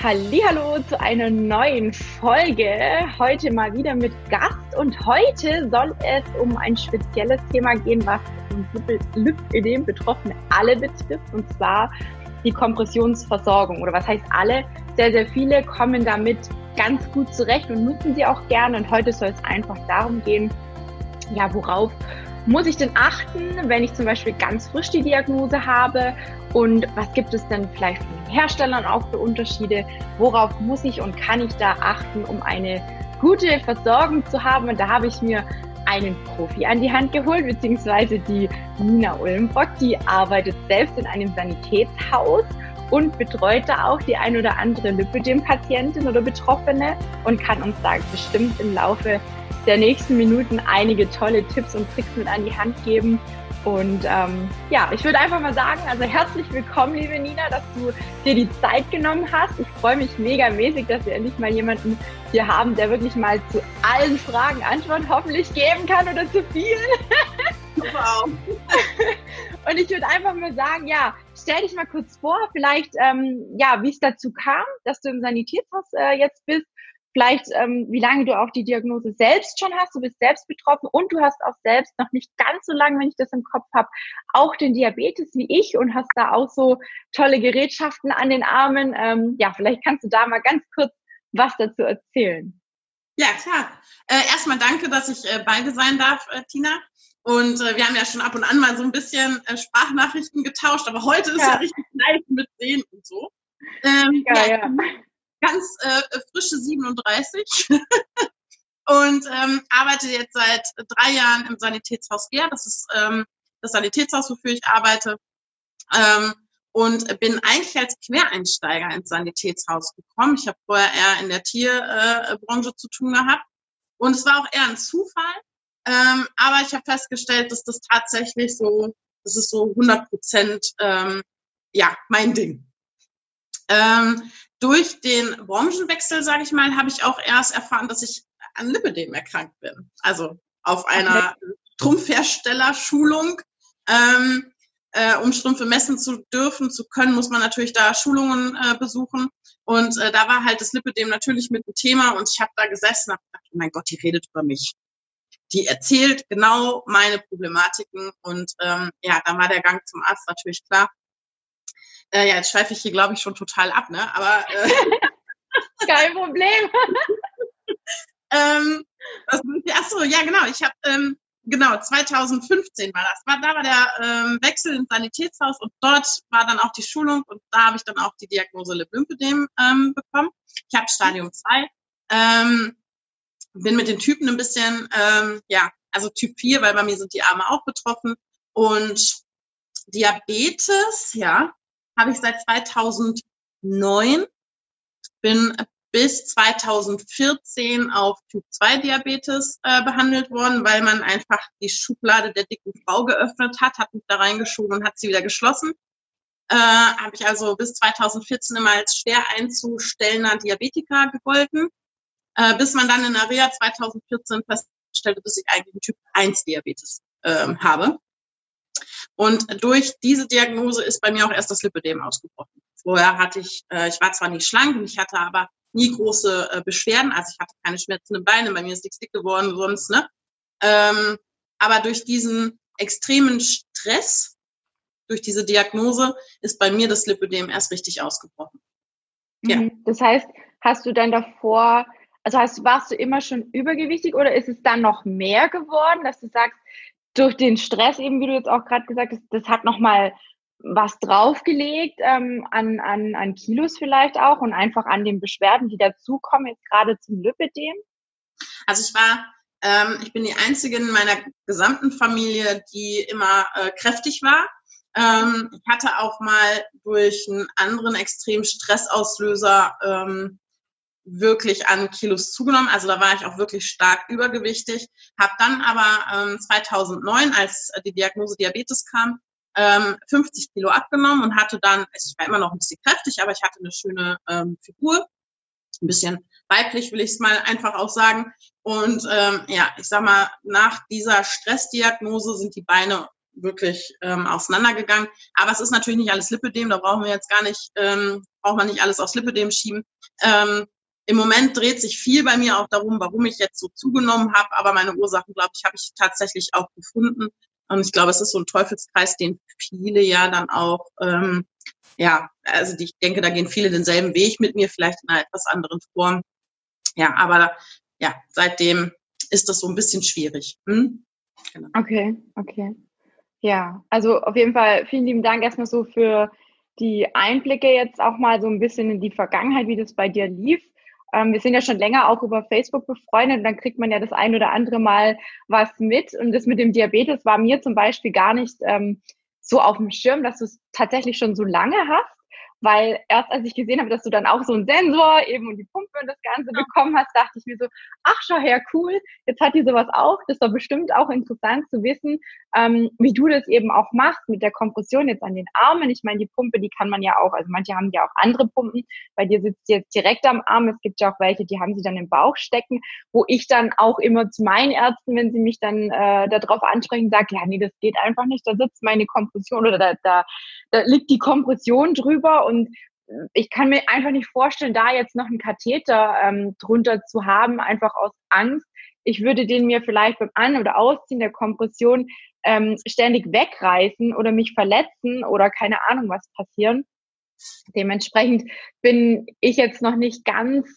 Hallo zu einer neuen Folge. Heute mal wieder mit Gast und heute soll es um ein spezielles Thema gehen, was Lymphödem Betroffene alle betrifft und zwar die Kompressionsversorgung oder was heißt alle? Sehr, sehr viele kommen damit ganz gut zurecht und nutzen sie auch gerne und heute soll es einfach darum gehen, ja, worauf muss ich denn achten, wenn ich zum Beispiel ganz frisch die Diagnose habe? Und was gibt es denn vielleicht von den Herstellern auch für Unterschiede? Worauf muss ich und kann ich da achten, um eine gute Versorgung zu haben? Und da habe ich mir einen Profi an die Hand geholt, beziehungsweise die Nina Ulmbrock, die arbeitet selbst in einem Sanitätshaus und betreut da auch die ein oder andere Lipödem-Patientin oder Betroffene und kann uns da bestimmt im Laufe der nächsten Minuten einige tolle Tipps und Tricks mit an die Hand geben. Und ähm, ja, ich würde einfach mal sagen, also herzlich willkommen, liebe Nina, dass du dir die Zeit genommen hast. Ich freue mich mega mäßig, dass wir endlich mal jemanden hier haben, der wirklich mal zu allen Fragen Antworten hoffentlich geben kann oder zu vielen. Wow. Und ich würde einfach mal sagen, ja, stell dich mal kurz vor, vielleicht, ähm, ja, wie es dazu kam, dass du im Sanitätshaus äh, jetzt bist vielleicht, ähm, wie lange du auch die Diagnose selbst schon hast. Du bist selbst betroffen und du hast auch selbst noch nicht ganz so lange, wenn ich das im Kopf habe, auch den Diabetes wie ich und hast da auch so tolle Gerätschaften an den Armen. Ähm, ja, vielleicht kannst du da mal ganz kurz was dazu erzählen. Ja, klar. Äh, erstmal danke, dass ich äh, bei dir sein darf, äh, Tina. Und äh, wir haben ja schon ab und an mal so ein bisschen äh, Sprachnachrichten getauscht, aber heute ist ja, ja richtig live mit sehen und so. Ähm, ja, ja, ja ganz äh, frische 37 und ähm, arbeite jetzt seit drei Jahren im Sanitätshaus Gär. Das ist ähm, das Sanitätshaus, wofür ich arbeite. Ähm, und bin eigentlich als Quereinsteiger ins Sanitätshaus gekommen. Ich habe vorher eher in der Tierbranche äh, zu tun gehabt. Und es war auch eher ein Zufall. Ähm, aber ich habe festgestellt, dass das tatsächlich so, das ist so 100 Prozent, ähm, ja, mein Ding. Ähm, durch den Branchenwechsel, sage ich mal, habe ich auch erst erfahren, dass ich an Lipidem erkrankt bin. Also auf einer okay. Trumpfherstellerschulung. Ähm, äh, um Strümpfe messen zu dürfen, zu können, muss man natürlich da Schulungen äh, besuchen. Und äh, da war halt das Lipidem natürlich mit dem Thema und ich habe da gesessen und gedacht, oh mein Gott, die redet über mich. Die erzählt genau meine Problematiken und ähm, ja, dann war der Gang zum Arzt natürlich klar. Äh, ja, jetzt schweife ich hier, glaube ich, schon total ab, ne? Aber äh, kein Problem. ähm, was, ach so, ja, genau. Ich habe ähm, genau 2015 war das. War, da war der ähm, Wechsel ins Sanitätshaus und dort war dann auch die Schulung und da habe ich dann auch die Diagnose Lymphödem ähm, bekommen. Ich habe Stadium 2. Ähm, bin mit den Typen ein bisschen, ähm, ja, also Typ 4, weil bei mir sind die Arme auch betroffen. Und Diabetes, ja, habe ich seit 2009, bin bis 2014 auf Typ 2 Diabetes äh, behandelt worden, weil man einfach die Schublade der dicken Frau geöffnet hat, hat mich da reingeschoben und hat sie wieder geschlossen. Äh, habe ich also bis 2014 immer als schwer einzustellender Diabetiker gegolten, äh, bis man dann in Reha 2014 feststellte, dass ich eigentlich einen Typ 1 Diabetes äh, habe. Und durch diese Diagnose ist bei mir auch erst das Lipödem ausgebrochen. Vorher hatte ich, äh, ich war zwar nicht schlank ich hatte aber nie große äh, Beschwerden, also ich hatte keine schmerzenden Beine, bei mir ist nichts dick geworden sonst, ne? Ähm, aber durch diesen extremen Stress, durch diese Diagnose, ist bei mir das Lipödem erst richtig ausgebrochen. Ja. Mhm. Das heißt, hast du dann davor, also hast, warst du immer schon übergewichtig oder ist es dann noch mehr geworden, dass du sagst, durch den Stress, eben wie du jetzt auch gerade gesagt hast, das hat nochmal was draufgelegt ähm, an, an, an Kilos vielleicht auch und einfach an den Beschwerden, die dazukommen, jetzt gerade zum Lipidem? Also ich war, ähm, ich bin die einzige in meiner gesamten Familie, die immer äh, kräftig war. Ähm, ich hatte auch mal durch einen anderen extremen Stressauslöser ähm, wirklich an Kilos zugenommen. Also da war ich auch wirklich stark übergewichtig. Habe dann aber ähm, 2009, als die Diagnose Diabetes kam, ähm, 50 Kilo abgenommen und hatte dann, also ich war immer noch ein bisschen kräftig, aber ich hatte eine schöne ähm, Figur, ein bisschen weiblich will ich es mal einfach auch sagen. Und ähm, ja, ich sag mal, nach dieser Stressdiagnose sind die Beine wirklich ähm, auseinandergegangen. Aber es ist natürlich nicht alles Lipödem, da brauchen wir jetzt gar nicht ähm, braucht man nicht alles aufs Lipidem schieben. Ähm, Im Moment dreht sich viel bei mir auch darum, warum ich jetzt so zugenommen habe, aber meine Ursachen, glaube ich, habe ich tatsächlich auch gefunden. Und ich glaube, es ist so ein Teufelskreis, den viele ja dann auch, ähm, ja, also ich denke, da gehen viele denselben Weg mit mir, vielleicht in einer etwas anderen Form. Ja, aber ja, seitdem ist das so ein bisschen schwierig. Hm? Genau. Okay, okay. Ja, also auf jeden Fall vielen lieben Dank erstmal so für die Einblicke jetzt auch mal so ein bisschen in die Vergangenheit, wie das bei dir lief. Ähm, wir sind ja schon länger auch über Facebook befreundet und dann kriegt man ja das ein oder andere Mal was mit. Und das mit dem Diabetes war mir zum Beispiel gar nicht ähm, so auf dem Schirm, dass du es tatsächlich schon so lange hast weil erst als ich gesehen habe, dass du dann auch so einen Sensor eben und die Pumpe und das Ganze ja. bekommen hast, dachte ich mir so, ach schau her, cool, jetzt hat die sowas auch. Das war bestimmt auch interessant zu wissen, ähm, wie du das eben auch machst mit der Kompression jetzt an den Armen. Ich meine, die Pumpe, die kann man ja auch, also manche haben ja auch andere Pumpen, bei dir sitzt sie jetzt direkt am Arm. Es gibt ja auch welche, die haben sie dann im Bauch stecken, wo ich dann auch immer zu meinen Ärzten, wenn sie mich dann äh, darauf ansprechen, sage, ja, nee, das geht einfach nicht, da sitzt meine Kompression oder da, da, da liegt die Kompression drüber und ich kann mir einfach nicht vorstellen, da jetzt noch einen Katheter ähm, drunter zu haben, einfach aus Angst. Ich würde den mir vielleicht beim An- oder Ausziehen der Kompression ähm, ständig wegreißen oder mich verletzen oder keine Ahnung was passieren. Dementsprechend bin ich jetzt noch nicht ganz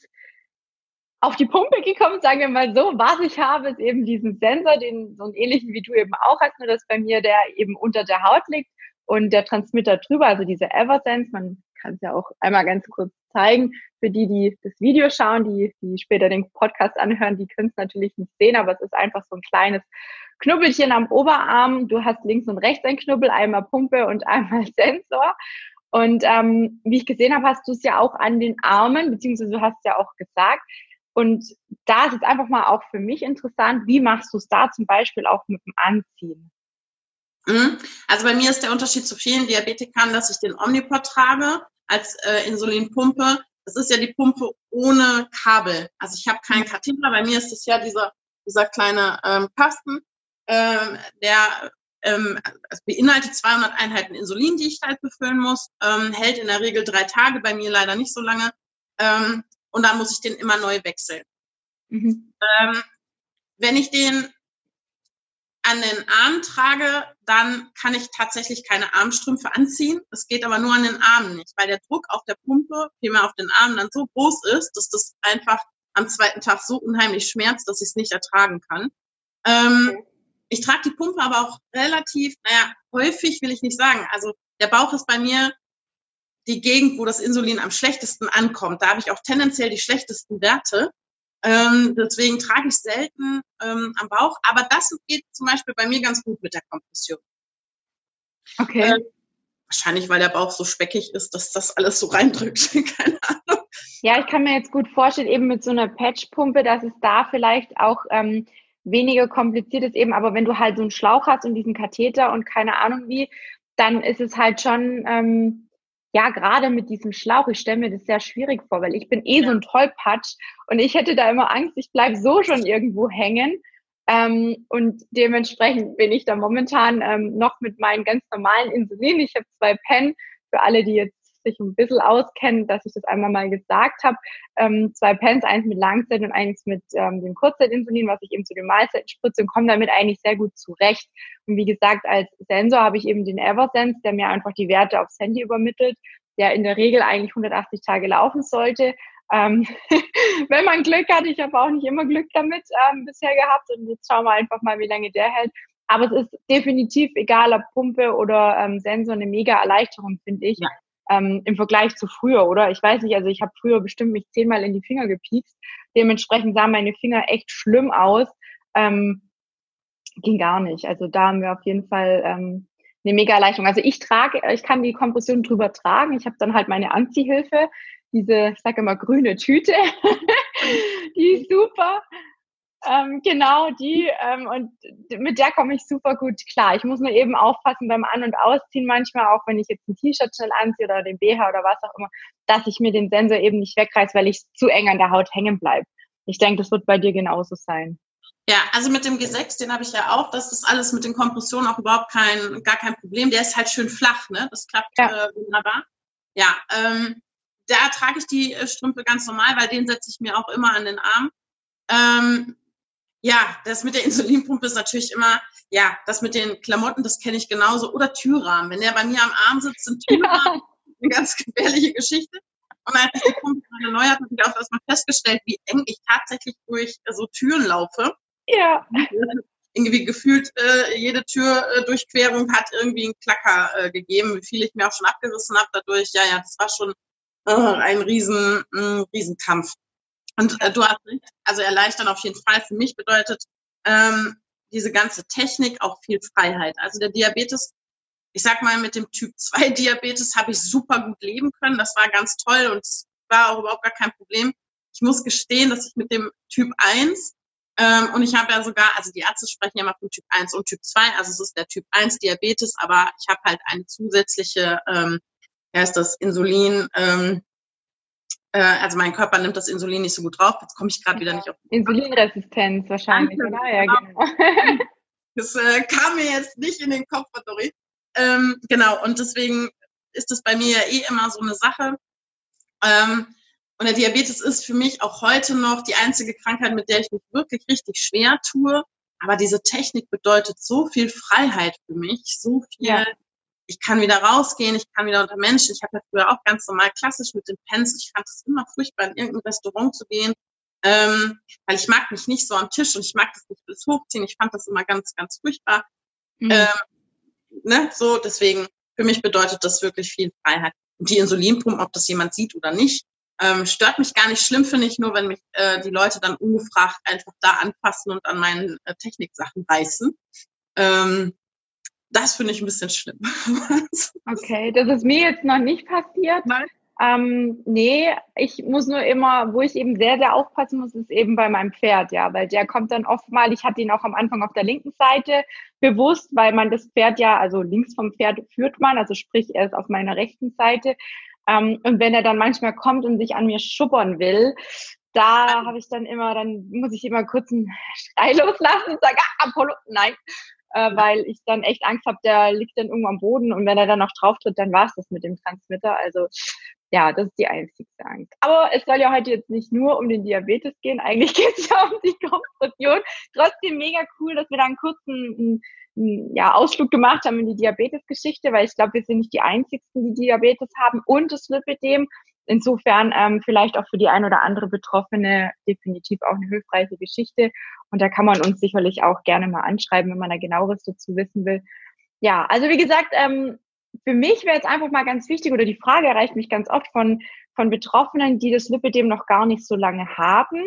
auf die Pumpe gekommen, sagen wir mal so. Was ich habe, ist eben diesen Sensor, den so einen ähnlichen wie du eben auch hast, nur dass bei mir der eben unter der Haut liegt und der Transmitter drüber, also diese Eversense, man kann es ja auch einmal ganz kurz zeigen. Für die, die das Video schauen, die, die später den Podcast anhören, die können es natürlich nicht sehen, aber es ist einfach so ein kleines Knubbelchen am Oberarm. Du hast links und rechts ein Knubbel, einmal Pumpe und einmal Sensor. Und ähm, wie ich gesehen habe, hast du es ja auch an den Armen, beziehungsweise du hast es ja auch gesagt. Und da ist es einfach mal auch für mich interessant, wie machst du es da zum Beispiel auch mit dem Anziehen? Mhm. Also bei mir ist der Unterschied zu vielen Diabetikern, dass ich den Omnipod trage als äh, Insulinpumpe. Das ist ja die Pumpe ohne Kabel. Also ich habe keinen Katheter. Bei mir ist es ja dieser, dieser kleine ähm, Kasten, ähm, der ähm, also beinhaltet 200 Einheiten Insulin, die ich halt befüllen muss, ähm, hält in der Regel drei Tage, bei mir leider nicht so lange. Ähm, und dann muss ich den immer neu wechseln. Mhm. Ähm, wenn ich den an den Arm trage, dann kann ich tatsächlich keine Armstrümpfe anziehen. Es geht aber nur an den Armen nicht, weil der Druck auf der Pumpe, vielmehr auf den Armen, dann so groß ist, dass das einfach am zweiten Tag so unheimlich schmerzt, dass ich es nicht ertragen kann. Ähm, okay. Ich trage die Pumpe aber auch relativ, naja, häufig will ich nicht sagen. Also der Bauch ist bei mir die Gegend, wo das Insulin am schlechtesten ankommt. Da habe ich auch tendenziell die schlechtesten Werte. Ähm, deswegen trage ich selten ähm, am Bauch. Aber das geht zum Beispiel bei mir ganz gut mit der Kompression. Okay. Äh, wahrscheinlich, weil der Bauch so speckig ist, dass das alles so reindrückt. Keine Ahnung. Ja, ich kann mir jetzt gut vorstellen, eben mit so einer Patchpumpe, dass es da vielleicht auch ähm, weniger kompliziert ist eben. Aber wenn du halt so einen Schlauch hast und diesen Katheter und keine Ahnung wie, dann ist es halt schon ähm, ja, gerade mit diesem Schlauch, ich stelle mir das sehr schwierig vor, weil ich bin eh so ein Tollpatsch und ich hätte da immer Angst, ich bleibe so schon irgendwo hängen. Ähm, und dementsprechend bin ich da momentan ähm, noch mit meinen ganz normalen Insulin. Ich habe zwei Pen für alle, die jetzt sich ein bisschen auskennen, dass ich das einmal mal gesagt habe. Ähm, zwei Pens, eins mit Langzeit und eins mit ähm, dem Kurzzeitinsulin, was ich eben zu den Mahlzeiten spritze und komme damit eigentlich sehr gut zurecht. Und wie gesagt, als Sensor habe ich eben den Eversense, der mir einfach die Werte aufs Handy übermittelt, der in der Regel eigentlich 180 Tage laufen sollte. Ähm, wenn man Glück hat, ich habe auch nicht immer Glück damit ähm, bisher gehabt und jetzt schauen wir einfach mal, wie lange der hält. Aber es ist definitiv, egal ob Pumpe oder ähm, Sensor, eine mega Erleichterung, finde ich. Ja ähm, im Vergleich zu früher, oder? Ich weiß nicht, also ich habe früher bestimmt mich zehnmal in die Finger gepiekst. Dementsprechend sahen meine Finger echt schlimm aus. Ähm, ging gar nicht. Also da haben wir auf jeden Fall ähm, eine mega Erleichterung. Also ich trage, ich kann die Kompression drüber tragen. Ich habe dann halt meine Anziehhilfe, diese, ich sage immer grüne Tüte. die ist super. Ähm, genau, die, ähm, und mit der komme ich super gut klar. Ich muss nur eben aufpassen beim An- und Ausziehen manchmal, auch wenn ich jetzt ein T-Shirt schnell anziehe oder den BH oder was auch immer, dass ich mir den Sensor eben nicht wegreiße, weil ich zu eng an der Haut hängen bleibe. Ich denke, das wird bei dir genauso sein. Ja, also mit dem G6, den habe ich ja auch. Das ist alles mit den Kompressionen auch überhaupt kein, gar kein Problem. Der ist halt schön flach, ne? Das klappt ja. äh, wunderbar. Ja, ähm, da trage ich die äh, Strümpfe ganz normal, weil den setze ich mir auch immer an den Arm. Ähm, ja, das mit der Insulinpumpe ist natürlich immer, ja, das mit den Klamotten, das kenne ich genauso. Oder Türrahmen. Wenn der bei mir am Arm sitzt, sind Türrahmen ja. eine ganz gefährliche Geschichte. Und als ich die Pumpe neu hatte, habe ich auch erstmal festgestellt, wie eng ich tatsächlich durch äh, so Türen laufe. Ja. Irgendwie gefühlt äh, jede Türdurchquerung äh, hat irgendwie einen Klacker äh, gegeben, wie viel ich mir auch schon abgerissen habe dadurch. Ja, ja, das war schon äh, ein riesen, ein Riesenkampf. Und äh, du hast recht, also erleichtern auf jeden Fall. Für mich bedeutet ähm, diese ganze Technik auch viel Freiheit. Also der Diabetes, ich sag mal, mit dem Typ 2 Diabetes habe ich super gut leben können. Das war ganz toll und es war auch überhaupt gar kein Problem. Ich muss gestehen, dass ich mit dem Typ 1 ähm, und ich habe ja sogar, also die Ärzte sprechen ja immer von Typ 1 und Typ 2, also es ist der Typ 1 Diabetes, aber ich habe halt eine zusätzliche, ähm, ja ist das Insulin, ähm, äh, also mein Körper nimmt das Insulin nicht so gut drauf. Jetzt komme ich gerade wieder nicht auf. Insulinresistenz wahrscheinlich, Danke, oder? Ja, genau. Das äh, kam mir jetzt nicht in den Kopf, Dori. Ähm, genau, und deswegen ist es bei mir ja eh immer so eine Sache. Ähm, und der Diabetes ist für mich auch heute noch die einzige Krankheit, mit der ich mich wirklich richtig schwer tue. Aber diese Technik bedeutet so viel Freiheit für mich, so viel ja ich kann wieder rausgehen, ich kann wieder unter Menschen. Ich habe ja früher auch ganz normal klassisch mit den Pens. Ich fand es immer furchtbar, in irgendein Restaurant zu gehen, ähm, weil ich mag mich nicht so am Tisch und ich mag das nicht bis hochziehen. Ich fand das immer ganz, ganz furchtbar. Mhm. Ähm, ne? So, deswegen, für mich bedeutet das wirklich viel Freiheit. Und die Insulinpumpe, ob das jemand sieht oder nicht, ähm, stört mich gar nicht schlimm, finde ich nur, wenn mich äh, die Leute dann ungefragt einfach da anpassen und an meinen äh, Techniksachen reißen. Ähm, das finde ich ein bisschen schlimm. okay, das ist mir jetzt noch nicht passiert. Nein. Ähm, nee, ich muss nur immer, wo ich eben sehr, sehr aufpassen muss, ist eben bei meinem Pferd, ja, weil der kommt dann oft mal, ich hatte ihn auch am Anfang auf der linken Seite bewusst, weil man das Pferd ja, also links vom Pferd führt man, also sprich, er ist auf meiner rechten Seite. Ähm, und wenn er dann manchmal kommt und sich an mir schuppern will, da habe ich dann immer, dann muss ich immer kurz einen Schrei loslassen und sage, ah, Apollo, nein, äh, weil ich dann echt Angst habe, der liegt dann irgendwo am Boden und wenn er dann noch drauf tritt, dann war es das mit dem Transmitter. Also ja, das ist die einzigste Angst. Aber es soll ja heute jetzt nicht nur um den Diabetes gehen, eigentlich geht es ja um die Konstruktion. Trotzdem mega cool, dass wir da einen kurzen einen, ja, Ausflug gemacht haben in die Diabetes-Geschichte, weil ich glaube, wir sind nicht die Einzigsten, die Diabetes haben und das Lipidem. Insofern ähm, vielleicht auch für die ein oder andere Betroffene definitiv auch eine hilfreiche Geschichte. Und da kann man uns sicherlich auch gerne mal anschreiben, wenn man da genaueres dazu wissen will. Ja, also wie gesagt, ähm, für mich wäre jetzt einfach mal ganz wichtig, oder die Frage erreicht mich ganz oft von, von Betroffenen, die das Lipidem noch gar nicht so lange haben,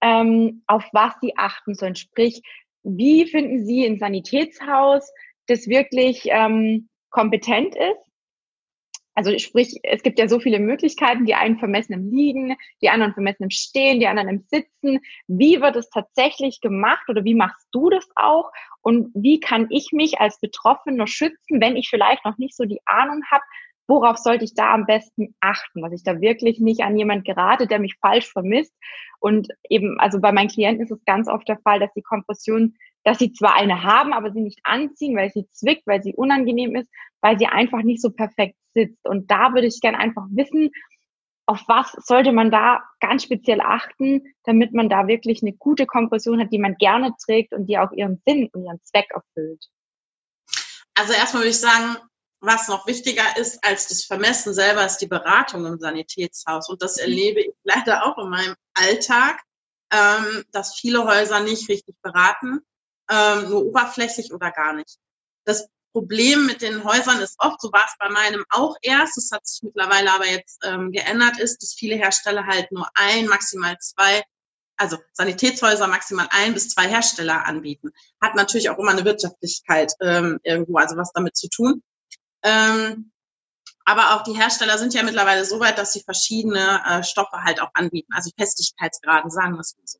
ähm, auf was sie achten sollen. Sprich, wie finden Sie ein Sanitätshaus, das wirklich ähm, kompetent ist? Also sprich, es gibt ja so viele Möglichkeiten, die einen vermessen im Liegen, die anderen vermessen im Stehen, die anderen im Sitzen. Wie wird es tatsächlich gemacht oder wie machst du das auch? Und wie kann ich mich als Betroffener schützen, wenn ich vielleicht noch nicht so die Ahnung habe, worauf sollte ich da am besten achten, dass ich da wirklich nicht an jemand gerate, der mich falsch vermisst. Und eben, also bei meinen Klienten ist es ganz oft der Fall, dass die Kompression dass sie zwar eine haben, aber sie nicht anziehen, weil sie zwickt, weil sie unangenehm ist, weil sie einfach nicht so perfekt sitzt. Und da würde ich gerne einfach wissen, auf was sollte man da ganz speziell achten, damit man da wirklich eine gute Kompression hat, die man gerne trägt und die auch ihren Sinn und ihren Zweck erfüllt? Also erstmal würde ich sagen, was noch wichtiger ist als das Vermessen selber, ist die Beratung im Sanitätshaus. Und das erlebe ich leider auch in meinem Alltag, ähm, dass viele Häuser nicht richtig beraten ähm, nur oberflächlich oder gar nicht. Das Problem mit den Häusern ist oft, so war es bei meinem auch erst, das hat sich mittlerweile aber jetzt ähm, geändert, ist, dass viele Hersteller halt nur ein, maximal zwei, also Sanitätshäuser maximal ein bis zwei Hersteller anbieten. Hat natürlich auch immer eine Wirtschaftlichkeit ähm, irgendwo, also was damit zu tun. Ähm, aber auch die Hersteller sind ja mittlerweile so weit, dass sie verschiedene äh, Stoffe halt auch anbieten, also Festigkeitsgraden, sagen wir es mal so.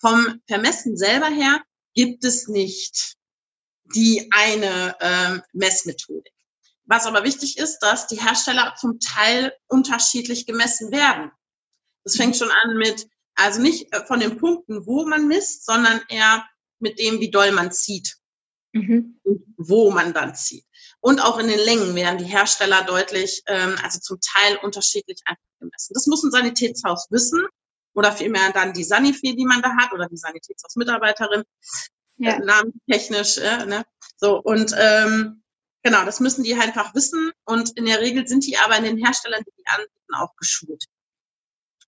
Vom Vermessen selber her gibt es nicht die eine ähm, Messmethodik. Was aber wichtig ist, dass die Hersteller zum Teil unterschiedlich gemessen werden. Das fängt schon an mit, also nicht äh, von den Punkten, wo man misst, sondern eher mit dem, wie doll man zieht mhm. und wo man dann zieht. Und auch in den Längen werden die Hersteller deutlich, ähm, also zum Teil unterschiedlich einfach gemessen. Das muss ein Sanitätshaus wissen oder vielmehr dann die Sanifi, die man da hat oder die Sanitätshausmitarbeiterin, ja. äh, namenstechnisch. Äh, ne? So und ähm, genau, das müssen die halt einfach wissen und in der Regel sind die aber in den Herstellern, die die anbieten, auch geschult.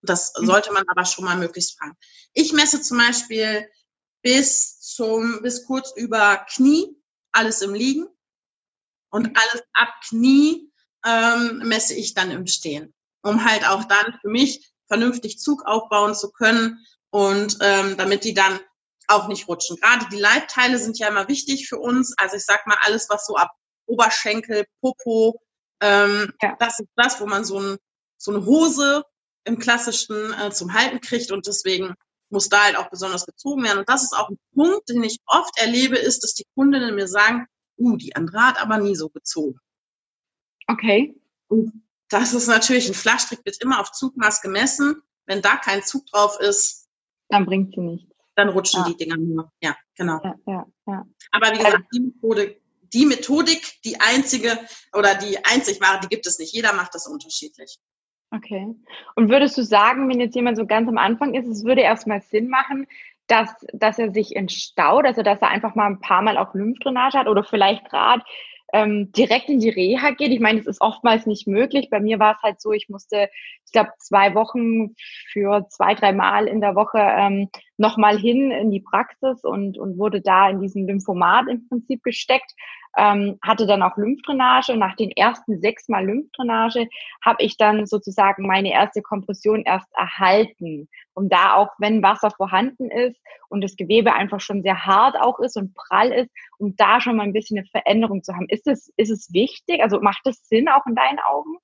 Das mhm. sollte man aber schon mal möglichst fragen. Ich messe zum Beispiel bis zum, bis kurz über Knie, alles im Liegen. Und alles ab Knie ähm, messe ich dann im Stehen, um halt auch dann für mich vernünftig Zug aufbauen zu können und ähm, damit die dann auch nicht rutschen. Gerade die Leibteile sind ja immer wichtig für uns. Also ich sag mal, alles, was so ab Oberschenkel, Popo, ähm, ja. das ist das, wo man so, ein, so eine Hose im klassischen äh, zum Halten kriegt und deswegen muss da halt auch besonders gezogen werden. Und das ist auch ein Punkt, den ich oft erlebe, ist, dass die Kundinnen mir sagen, uh, die andere hat aber nie so gezogen. Okay. Und das ist natürlich, ein Flachstrick wird immer auf Zugmaß gemessen. Wenn da kein Zug drauf ist, dann bringt sie nichts. Dann rutschen ja. die Dinger nur. Ja, genau. Ja, ja, ja. Aber wie gesagt, die Methode, die Methodik, die einzige oder die einzig wahre, die gibt es nicht. Jeder macht das unterschiedlich. Okay. Und würdest du sagen, wenn jetzt jemand so ganz am Anfang ist, es würde erstmal Sinn machen, dass, dass er sich entstaut, also dass er einfach mal ein paar Mal auch Lymphdrainage hat oder vielleicht gerade ähm, direkt in die Reha geht. Ich meine, das ist oftmals nicht möglich. Bei mir war es halt so, ich musste, ich glaube, zwei Wochen für zwei, drei Mal in der Woche ähm, nochmal hin in die Praxis und, und wurde da in diesen Lymphomat im Prinzip gesteckt ähm, hatte dann auch Lymphdrainage und nach den ersten sechs Mal Lymphdrainage habe ich dann sozusagen meine erste Kompression erst erhalten, um da auch, wenn Wasser vorhanden ist und das Gewebe einfach schon sehr hart auch ist und prall ist, um da schon mal ein bisschen eine Veränderung zu haben. Ist es, ist es wichtig? Also macht das Sinn auch in deinen Augen?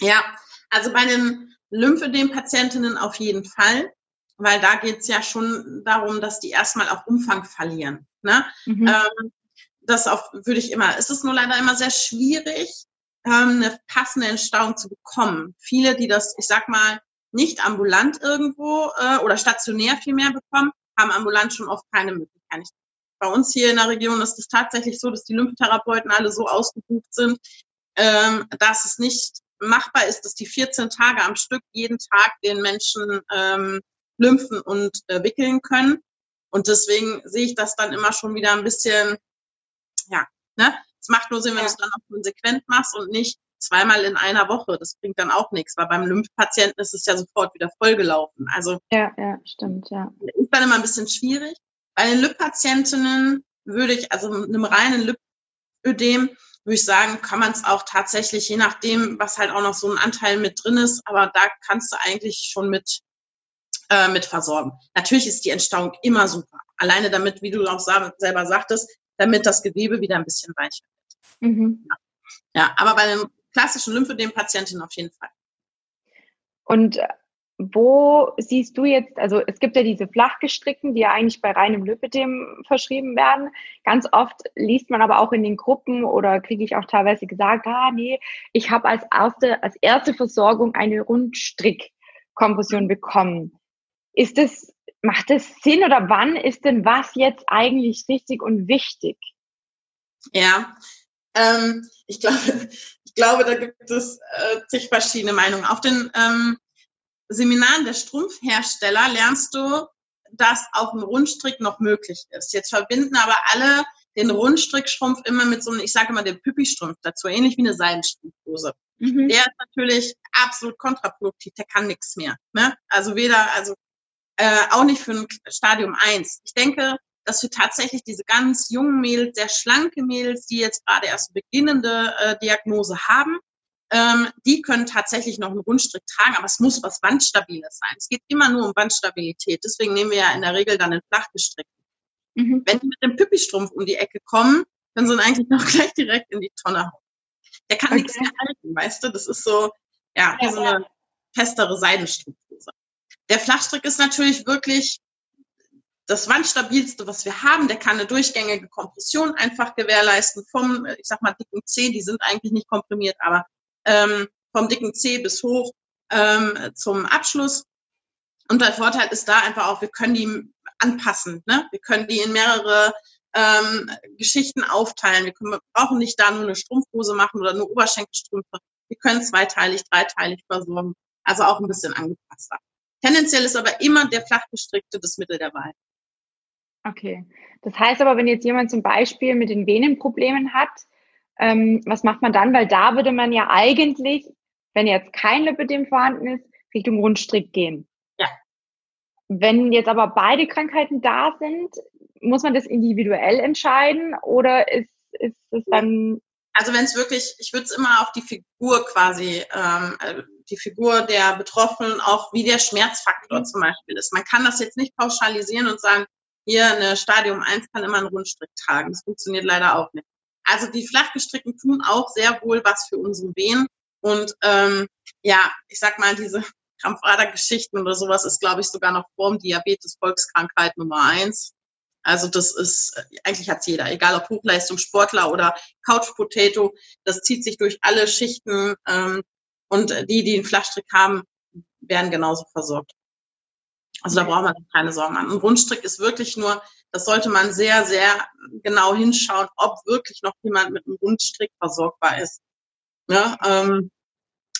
Ja, also bei den Lymphödem-Patientinnen auf jeden Fall, weil da geht es ja schon darum, dass die erstmal auch Umfang verlieren. Ne? Mhm. Ähm, das auch, würde ich immer, es ist nur leider immer sehr schwierig, ähm, eine passende Entstauung zu bekommen. Viele, die das, ich sag mal, nicht ambulant irgendwo äh, oder stationär viel mehr bekommen, haben ambulant schon oft keine Möglichkeit. Bei uns hier in der Region ist es tatsächlich so, dass die Lymphtherapeuten alle so ausgebucht sind, ähm, dass es nicht machbar ist, dass die 14 Tage am Stück jeden Tag den Menschen ähm, lymphen und äh, wickeln können. Und deswegen sehe ich das dann immer schon wieder ein bisschen ja, ne? Es macht nur Sinn, wenn ja. du es dann auch konsequent machst und nicht zweimal in einer Woche. Das bringt dann auch nichts, weil beim Lymphpatienten ist es ja sofort wieder vollgelaufen. Also ja, ja, stimmt, ja. Ist dann immer ein bisschen schwierig. Bei den Lymphpatientinnen würde ich, also mit einem reinen Lymphödem, würde ich sagen, kann man es auch tatsächlich, je nachdem, was halt auch noch so ein Anteil mit drin ist, aber da kannst du eigentlich schon mit, äh, mit versorgen. Natürlich ist die Entstauung immer super. Alleine damit, wie du auch selber sagtest, damit das Gewebe wieder ein bisschen weicher wird. Mhm. Ja. ja, aber bei den klassischen Lymphödem-Patientinnen auf jeden Fall. Und wo siehst du jetzt, also es gibt ja diese flachgestrickten, die ja eigentlich bei reinem Lymphödem verschrieben werden. Ganz oft liest man aber auch in den Gruppen oder kriege ich auch teilweise gesagt, ah nee, ich habe als erste, als erste Versorgung eine Rundstrickkompression bekommen. Ist das macht es Sinn oder wann ist denn was jetzt eigentlich richtig und wichtig? Ja, ähm, ich glaube, ich glaube, da gibt es äh, zig verschiedene Meinungen. Auf den ähm, Seminaren der Strumpfhersteller lernst du, dass auch ein Rundstrick noch möglich ist. Jetzt verbinden aber alle den Rundstrickstrumpf immer mit so einem, ich sage immer, den Püppi-Strumpf dazu, ähnlich wie eine Seidenstrumpfhose. Mhm. Der ist natürlich absolut kontraproduktiv, der kann nichts mehr. Ne? Also weder, also äh, auch nicht für ein Stadium 1. Ich denke, dass wir tatsächlich diese ganz jungen Mädels, sehr schlanke Mädels, die jetzt gerade erst beginnende äh, Diagnose haben, ähm, die können tatsächlich noch einen Rundstrick tragen, aber es muss was Wandstabiles sein. Es geht immer nur um Wandstabilität. Deswegen nehmen wir ja in der Regel dann den flachgestrickten. Mhm. Wenn die mit dem Pippi-Strumpf um die Ecke kommen, können sie ihn eigentlich noch gleich direkt in die Tonne hauen. Der kann okay. nichts mehr halten, weißt du? Das ist so, ja, ja, so eine festere Seidenstruktur. Der Flachstrick ist natürlich wirklich das wandstabilste, was wir haben. Der kann eine durchgängige Kompression einfach gewährleisten vom, ich sag mal, dicken C. Die sind eigentlich nicht komprimiert, aber ähm, vom dicken C bis hoch ähm, zum Abschluss. Und der Vorteil ist da einfach auch, wir können die anpassen. Ne? Wir können die in mehrere ähm, Geschichten aufteilen. Wir, können, wir brauchen nicht da nur eine Strumpfhose machen oder nur Oberschenkelstrümpfe. Wir können zweiteilig, dreiteilig versorgen. Also auch ein bisschen angepasster. Tendenziell ist aber immer der flachgestrickte das Mittel der Wahl. Okay. Das heißt aber, wenn jetzt jemand zum Beispiel mit den Venenproblemen hat, ähm, was macht man dann? Weil da würde man ja eigentlich, wenn jetzt kein Lipidem vorhanden ist, Richtung Rundstrick gehen. Ja. Wenn jetzt aber beide Krankheiten da sind, muss man das individuell entscheiden oder ist, ist es dann also wenn es wirklich, ich würde es immer auf die Figur quasi, ähm, äh, die Figur der Betroffenen, auch wie der Schmerzfaktor mhm. zum Beispiel ist. Man kann das jetzt nicht pauschalisieren und sagen, hier eine Stadium 1 kann immer einen Rundstrick tragen. Das funktioniert leider auch nicht. Also die flachgestrickten tun auch sehr wohl was für unsere Venen. Und ähm, ja, ich sag mal, diese Krampfadergeschichten oder sowas ist, glaube ich, sogar noch Form Diabetes Volkskrankheit Nummer eins. Also das ist, eigentlich hat's jeder, egal ob Hochleistungssportler oder Couch Potato, das zieht sich durch alle Schichten ähm, und die, die einen Flachstrick haben, werden genauso versorgt. Also da braucht man keine Sorgen machen. Ein Rundstrick ist wirklich nur, das sollte man sehr, sehr genau hinschauen, ob wirklich noch jemand mit einem Rundstrick versorgbar ist. Ja, ähm,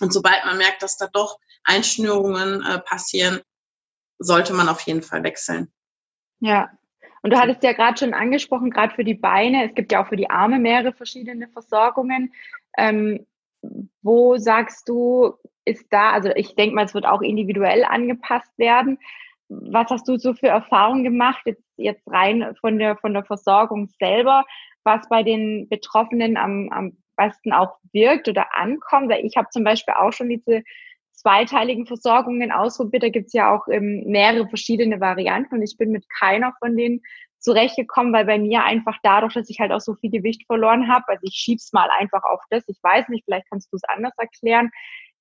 und sobald man merkt, dass da doch Einschnürungen äh, passieren, sollte man auf jeden Fall wechseln. Ja, und du hattest ja gerade schon angesprochen, gerade für die Beine, es gibt ja auch für die Arme mehrere verschiedene Versorgungen. Ähm, wo sagst du, ist da, also ich denke mal, es wird auch individuell angepasst werden. Was hast du so für Erfahrungen gemacht, jetzt, jetzt rein von der, von der Versorgung selber, was bei den Betroffenen am, am besten auch wirkt oder ankommt? Weil ich habe zum Beispiel auch schon diese zweiteiligen Versorgungen ausprobiert. Da gibt es ja auch ähm, mehrere verschiedene Varianten und ich bin mit keiner von denen zurechtgekommen, weil bei mir einfach dadurch, dass ich halt auch so viel Gewicht verloren habe, also ich schieb's mal einfach auf das, ich weiß nicht, vielleicht kannst du es anders erklären,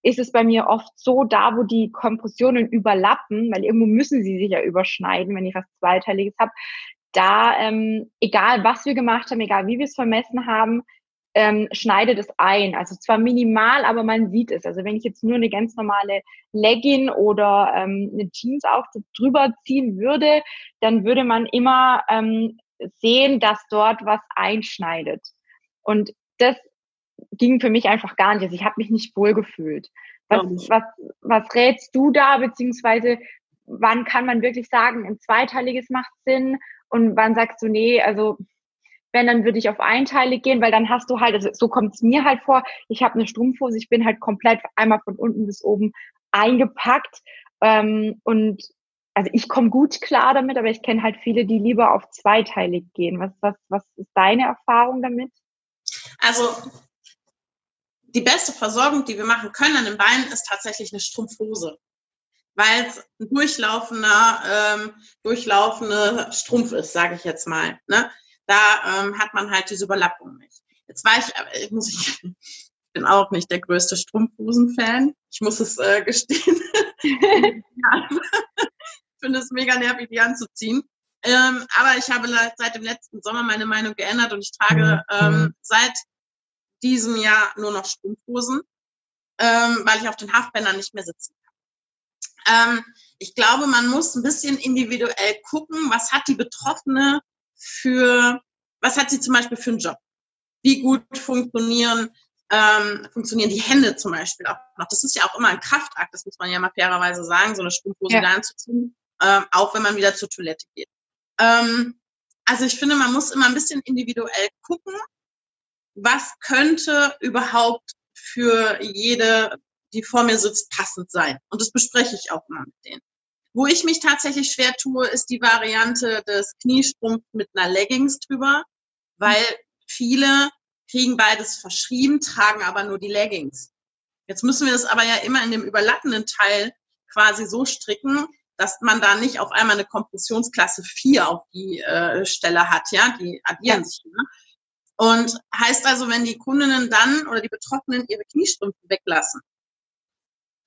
ist es bei mir oft so, da wo die Kompressionen überlappen, weil irgendwo müssen sie sich ja überschneiden, wenn ich was Zweiteiliges habe, da, ähm, egal was wir gemacht haben, egal wie wir es vermessen haben, ähm, schneidet es ein. Also zwar minimal, aber man sieht es. Also wenn ich jetzt nur eine ganz normale Legging oder ähm, eine Jeans auch drüber ziehen würde, dann würde man immer ähm, sehen, dass dort was einschneidet. Und das ging für mich einfach gar nicht. Also ich habe mich nicht wohlgefühlt. Was, was, was rätst du da, beziehungsweise wann kann man wirklich sagen, ein zweiteiliges macht Sinn und wann sagst du, nee, also wenn, dann würde ich auf einteilig gehen, weil dann hast du halt, also so kommt es mir halt vor, ich habe eine Strumpfhose, ich bin halt komplett einmal von unten bis oben eingepackt ähm, und also ich komme gut klar damit, aber ich kenne halt viele, die lieber auf zweiteilig gehen. Was, was, was ist deine Erfahrung damit? Also die beste Versorgung, die wir machen können an den Beinen, ist tatsächlich eine Strumpfhose. Weil es ein durchlaufender, ähm, durchlaufende Strumpf ist, sage ich jetzt mal. Ne? da ähm, hat man halt diese Überlappung nicht. Jetzt war ich, aber ich muss ich, ich bin auch nicht der größte Strumpfhosen-Fan. Ich muss es äh, gestehen. ich finde es mega nervig, die anzuziehen. Ähm, aber ich habe seit dem letzten Sommer meine Meinung geändert und ich trage mhm. ähm, seit diesem Jahr nur noch Strumpfhosen, ähm, weil ich auf den Haftbändern nicht mehr sitzen kann. Ähm, ich glaube, man muss ein bisschen individuell gucken, was hat die Betroffene für, was hat sie zum Beispiel für einen Job? Wie gut funktionieren, ähm, funktionieren die Hände zum Beispiel auch noch? Das ist ja auch immer ein Kraftakt, das muss man ja mal fairerweise sagen, so eine Strumpfhose ja. da anzuziehen, ähm, auch wenn man wieder zur Toilette geht. Ähm, also ich finde, man muss immer ein bisschen individuell gucken, was könnte überhaupt für jede, die vor mir sitzt, passend sein. Und das bespreche ich auch immer mit denen. Wo ich mich tatsächlich schwer tue, ist die Variante des Kniestrumpf mit einer Leggings drüber, weil viele kriegen beides verschrieben, tragen aber nur die Leggings. Jetzt müssen wir das aber ja immer in dem überlappenden Teil quasi so stricken, dass man da nicht auf einmal eine Kompressionsklasse 4 auf die äh, Stelle hat, ja, die addieren ja. sich. Ne? Und heißt also, wenn die Kundinnen dann oder die Betroffenen ihre Kniestrümpfe weglassen,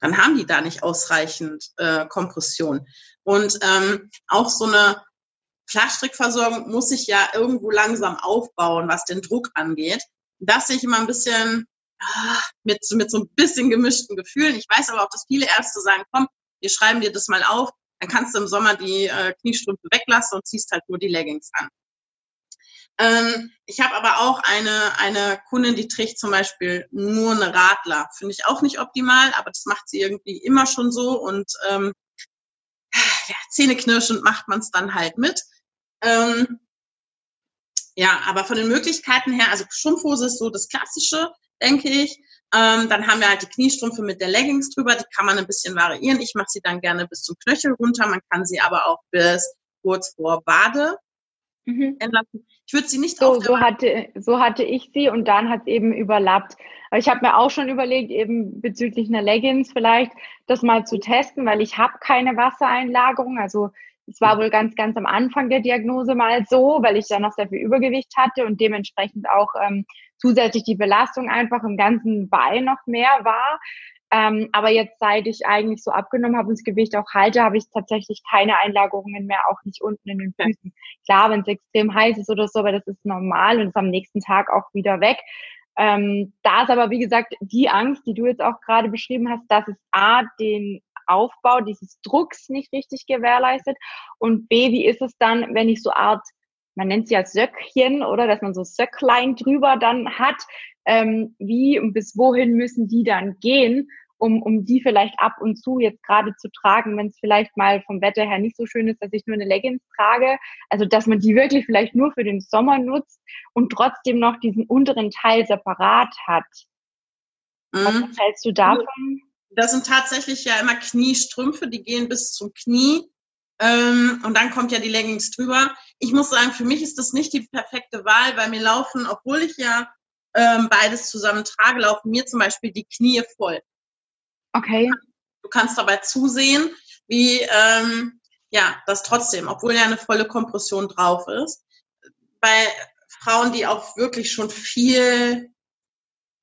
dann haben die da nicht ausreichend äh, Kompression. Und ähm, auch so eine Flachstrickversorgung muss sich ja irgendwo langsam aufbauen, was den Druck angeht. Das sehe ich immer ein bisschen ah, mit, mit so ein bisschen gemischten Gefühlen. Ich weiß aber auch, dass viele Ärzte sagen, komm, wir schreiben dir das mal auf, dann kannst du im Sommer die äh, Kniestrümpfe weglassen und ziehst halt nur die Leggings an. Ähm, ich habe aber auch eine, eine Kundin, die trägt zum Beispiel nur eine Radler. Finde ich auch nicht optimal, aber das macht sie irgendwie immer schon so und ähm, ja, zähneknirschend macht man es dann halt mit. Ähm, ja, aber von den Möglichkeiten her, also Strumpfhose ist so das Klassische, denke ich. Ähm, dann haben wir halt die Kniestrümpfe mit der Leggings drüber, die kann man ein bisschen variieren. Ich mache sie dann gerne bis zum Knöchel runter, man kann sie aber auch bis kurz vor Bade mhm. lassen. Ich würde sie nicht so, so hatte so hatte ich sie und dann hat es eben überlappt. Aber ich habe mir auch schon überlegt, eben bezüglich einer Leggings vielleicht das mal zu testen, weil ich habe keine Wassereinlagerung. Also es war wohl ganz, ganz am Anfang der Diagnose mal so, weil ich da noch sehr viel Übergewicht hatte und dementsprechend auch ähm, zusätzlich die Belastung einfach im ganzen Bein noch mehr war. Ähm, aber jetzt, seit ich eigentlich so abgenommen habe und das Gewicht auch halte, habe ich tatsächlich keine Einlagerungen mehr, auch nicht unten in den Füßen. Klar, wenn es extrem heiß ist oder so, aber das ist normal und ist am nächsten Tag auch wieder weg. Ähm, da ist aber, wie gesagt, die Angst, die du jetzt auch gerade beschrieben hast, dass es A, den Aufbau dieses Drucks nicht richtig gewährleistet und B, wie ist es dann, wenn ich so Art, man nennt es ja Söckchen oder dass man so Söcklein drüber dann hat, ähm, wie und bis wohin müssen die dann gehen, um, um die vielleicht ab und zu jetzt gerade zu tragen, wenn es vielleicht mal vom Wetter her nicht so schön ist, dass ich nur eine Leggings trage. Also dass man die wirklich vielleicht nur für den Sommer nutzt und trotzdem noch diesen unteren Teil separat hat. Mhm. Was hältst du davon? Das sind tatsächlich ja immer Kniestrümpfe, die gehen bis zum Knie. Ähm, und dann kommt ja die Leggings drüber. Ich muss sagen, für mich ist das nicht die perfekte Wahl, weil mir laufen, obwohl ich ja ähm, beides zusammen trage, laufen mir zum Beispiel die Knie voll. Okay. Du kannst dabei zusehen, wie ähm, ja, das trotzdem, obwohl ja eine volle Kompression drauf ist, bei Frauen, die auch wirklich schon viel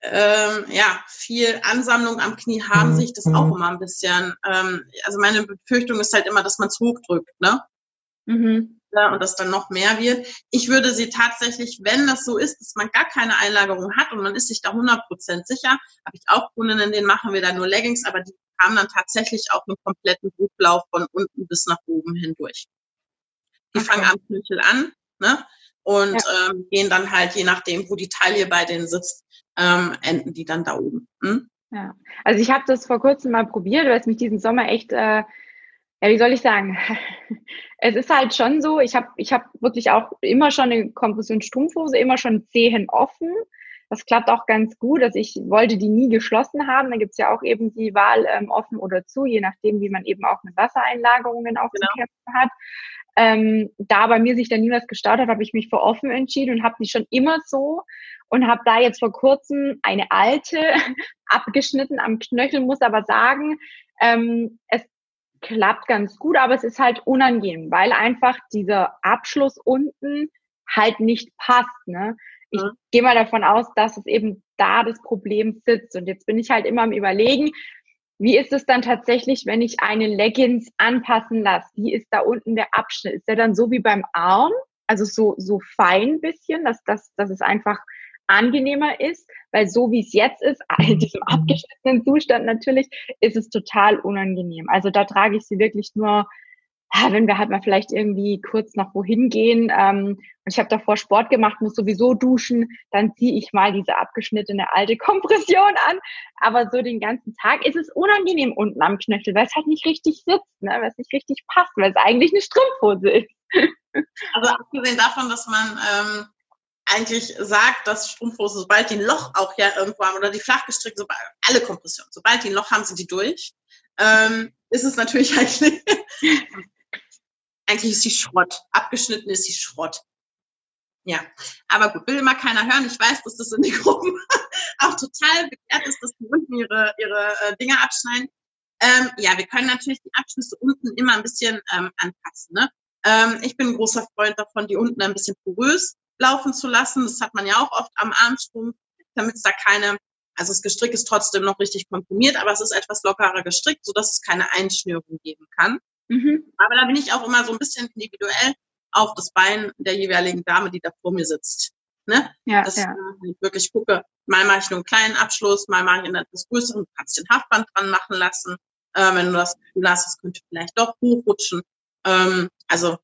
ähm, ja, viel Ansammlung am Knie haben, mhm. sich das auch mhm. immer ein bisschen, ähm, also meine Befürchtung ist halt immer, dass man es hochdrückt, ne? Mhm und das dann noch mehr wird. Ich würde sie tatsächlich, wenn das so ist, dass man gar keine Einlagerung hat und man ist sich da 100% sicher, habe ich auch Kundinnen, denen machen wir da nur Leggings, aber die haben dann tatsächlich auch einen kompletten Drucklauf von unten bis nach oben hindurch. Die okay. fangen am Knöchel an ne? und ja. ähm, gehen dann halt, je nachdem, wo die Taille bei denen sitzt, ähm, enden die dann da oben. Hm? Ja, also ich habe das vor kurzem mal probiert, weil es mich diesen Sommer echt äh, ja, wie soll ich sagen? Es ist halt schon so, ich habe ich hab wirklich auch immer schon eine Kompressionsstrumpfhose, immer schon Zehen offen. Das klappt auch ganz gut. Also ich wollte die nie geschlossen haben. Da gibt's ja auch eben die Wahl ähm, offen oder zu, je nachdem, wie man eben auch mit Wassereinlagerungen auch genau. zu kämpfen hat. Ähm, da bei mir sich da nie was gestaut hat, habe ich mich für offen entschieden und habe die schon immer so und habe da jetzt vor kurzem eine alte abgeschnitten am Knöchel, muss aber sagen, ähm, es klappt ganz gut, aber es ist halt unangenehm, weil einfach dieser Abschluss unten halt nicht passt. Ne? Ich mhm. gehe mal davon aus, dass es eben da das Problem sitzt. Und jetzt bin ich halt immer am Überlegen, wie ist es dann tatsächlich, wenn ich eine Leggings anpassen lasse? Wie ist da unten der Abschnitt? Ist der dann so wie beim Arm? Also so, so fein bisschen, dass, dass, dass es einfach angenehmer ist, weil so wie es jetzt ist, in diesem abgeschnittenen Zustand natürlich, ist es total unangenehm. Also da trage ich sie wirklich nur, wenn wir halt mal vielleicht irgendwie kurz noch wohin gehen ähm, und ich habe davor Sport gemacht, muss sowieso duschen, dann ziehe ich mal diese abgeschnittene alte Kompression an. Aber so den ganzen Tag ist es unangenehm unten am Knöchel, weil es halt nicht richtig sitzt, ne? weil es nicht richtig passt, weil es eigentlich eine Strumpfhose ist. Also abgesehen davon, dass man ähm, eigentlich sagt, dass Strumpfhose, sobald die ein Loch auch ja irgendwo haben, oder die flachgestrickt, sobald, alle Kompressionen, sobald die ein Loch haben, sind die durch, ähm, ist es natürlich eigentlich, eigentlich ist die Schrott. Abgeschnitten ist die Schrott. Ja, aber gut, will immer keiner hören. Ich weiß, dass das in den Gruppen auch total begehrt ist, dass die unten ihre, ihre äh, Dinge abschneiden. Ähm, ja, wir können natürlich die Abschlüsse unten immer ein bisschen ähm, anpassen. Ne? Ähm, ich bin ein großer Freund davon, die unten ein bisschen porös laufen zu lassen. Das hat man ja auch oft am Armstrumpf, damit es da keine, also das Gestrick ist trotzdem noch richtig komprimiert, aber es ist etwas lockerer gestrickt, sodass es keine Einschnürung geben kann. Mhm. Aber da bin ich auch immer so ein bisschen individuell auf das Bein der jeweiligen Dame, die da vor mir sitzt. Ne? Ja, dass ja. ich wirklich gucke, mal mache ich nur einen kleinen Abschluss, mal mache ich einen etwas größeren, du kannst den Haftband dran machen lassen. Äh, wenn du das Gefühl hast, es könnte vielleicht doch hochrutschen. Ähm, also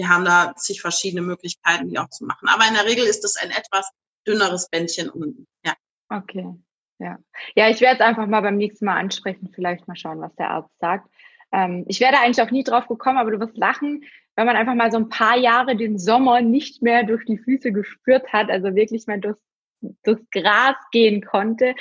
wir haben da zig verschiedene Möglichkeiten, die auch zu machen. Aber in der Regel ist es ein etwas dünneres Bändchen unten. Ja. Okay. Ja. Ja, ich werde es einfach mal beim nächsten Mal ansprechen, vielleicht mal schauen, was der Arzt sagt. Ähm, ich wäre eigentlich auch nie drauf gekommen, aber du wirst lachen, wenn man einfach mal so ein paar Jahre den Sommer nicht mehr durch die Füße gespürt hat, also wirklich mal durchs, durchs Gras gehen konnte.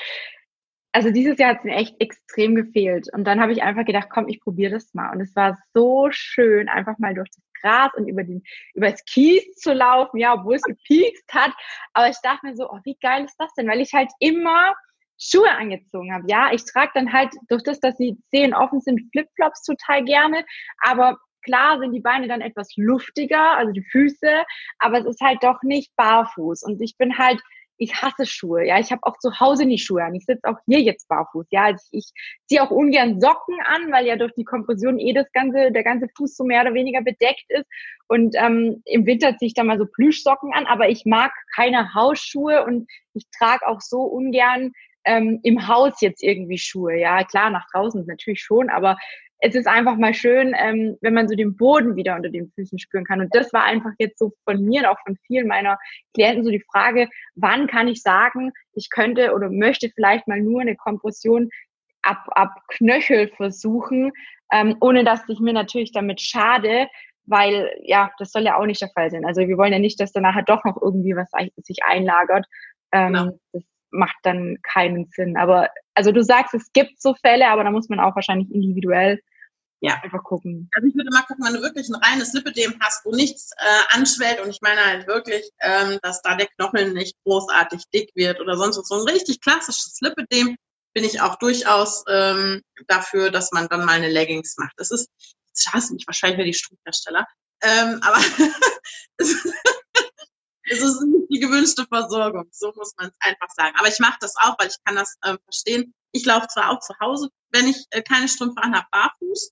Also dieses Jahr hat es mir echt extrem gefehlt. Und dann habe ich einfach gedacht, komm, ich probiere das mal. Und es war so schön, einfach mal durch das Gras und über den, über das Kies zu laufen, ja, obwohl es gepiekst hat. Aber ich dachte mir so, oh, wie geil ist das denn? Weil ich halt immer Schuhe angezogen habe. Ja, ich trage dann halt durch das, dass die Zehen offen sind, Flipflops total gerne. Aber klar sind die Beine dann etwas luftiger, also die Füße, aber es ist halt doch nicht barfuß. Und ich bin halt, ich hasse Schuhe. Ja, ich habe auch zu Hause nie Schuhe an. Ich sitze auch hier jetzt barfuß. Ja, also ich, ich ziehe auch ungern Socken an, weil ja durch die Kompression eh das ganze, der ganze Fuß so mehr oder weniger bedeckt ist. Und ähm, im Winter ziehe ich da mal so Plüschsocken an, aber ich mag keine Hausschuhe und ich trage auch so ungern ähm, im Haus jetzt irgendwie Schuhe. Ja, klar, nach draußen natürlich schon, aber es ist einfach mal schön, ähm, wenn man so den Boden wieder unter den Füßen spüren kann. Und das war einfach jetzt so von mir und auch von vielen meiner Klienten so die Frage, wann kann ich sagen, ich könnte oder möchte vielleicht mal nur eine Kompression ab, ab Knöchel versuchen, ähm, ohne dass ich mir natürlich damit schade, weil ja, das soll ja auch nicht der Fall sein. Also wir wollen ja nicht, dass da nachher doch noch irgendwie was sich einlagert. Ähm, genau. Das macht dann keinen Sinn. Aber also du sagst, es gibt so Fälle, aber da muss man auch wahrscheinlich individuell ja. einfach gucken. Also ich würde mal gucken, wenn du wirklich ein reines Lipödem hast, wo nichts äh, anschwellt und ich meine halt wirklich, ähm, dass da der Knochen nicht großartig dick wird oder sonst was. So ein richtig klassisches Lipödem bin ich auch durchaus ähm, dafür, dass man dann mal eine Leggings macht. Das ist, das hasse mich wahrscheinlich wieder die Strumpfhersteller, ähm, aber es ist nicht die gewünschte Versorgung, so muss man es einfach sagen. Aber ich mache das auch, weil ich kann das äh, verstehen. Ich laufe zwar auch zu Hause, wenn ich äh, keine Strümpfe anhabe, barfuß.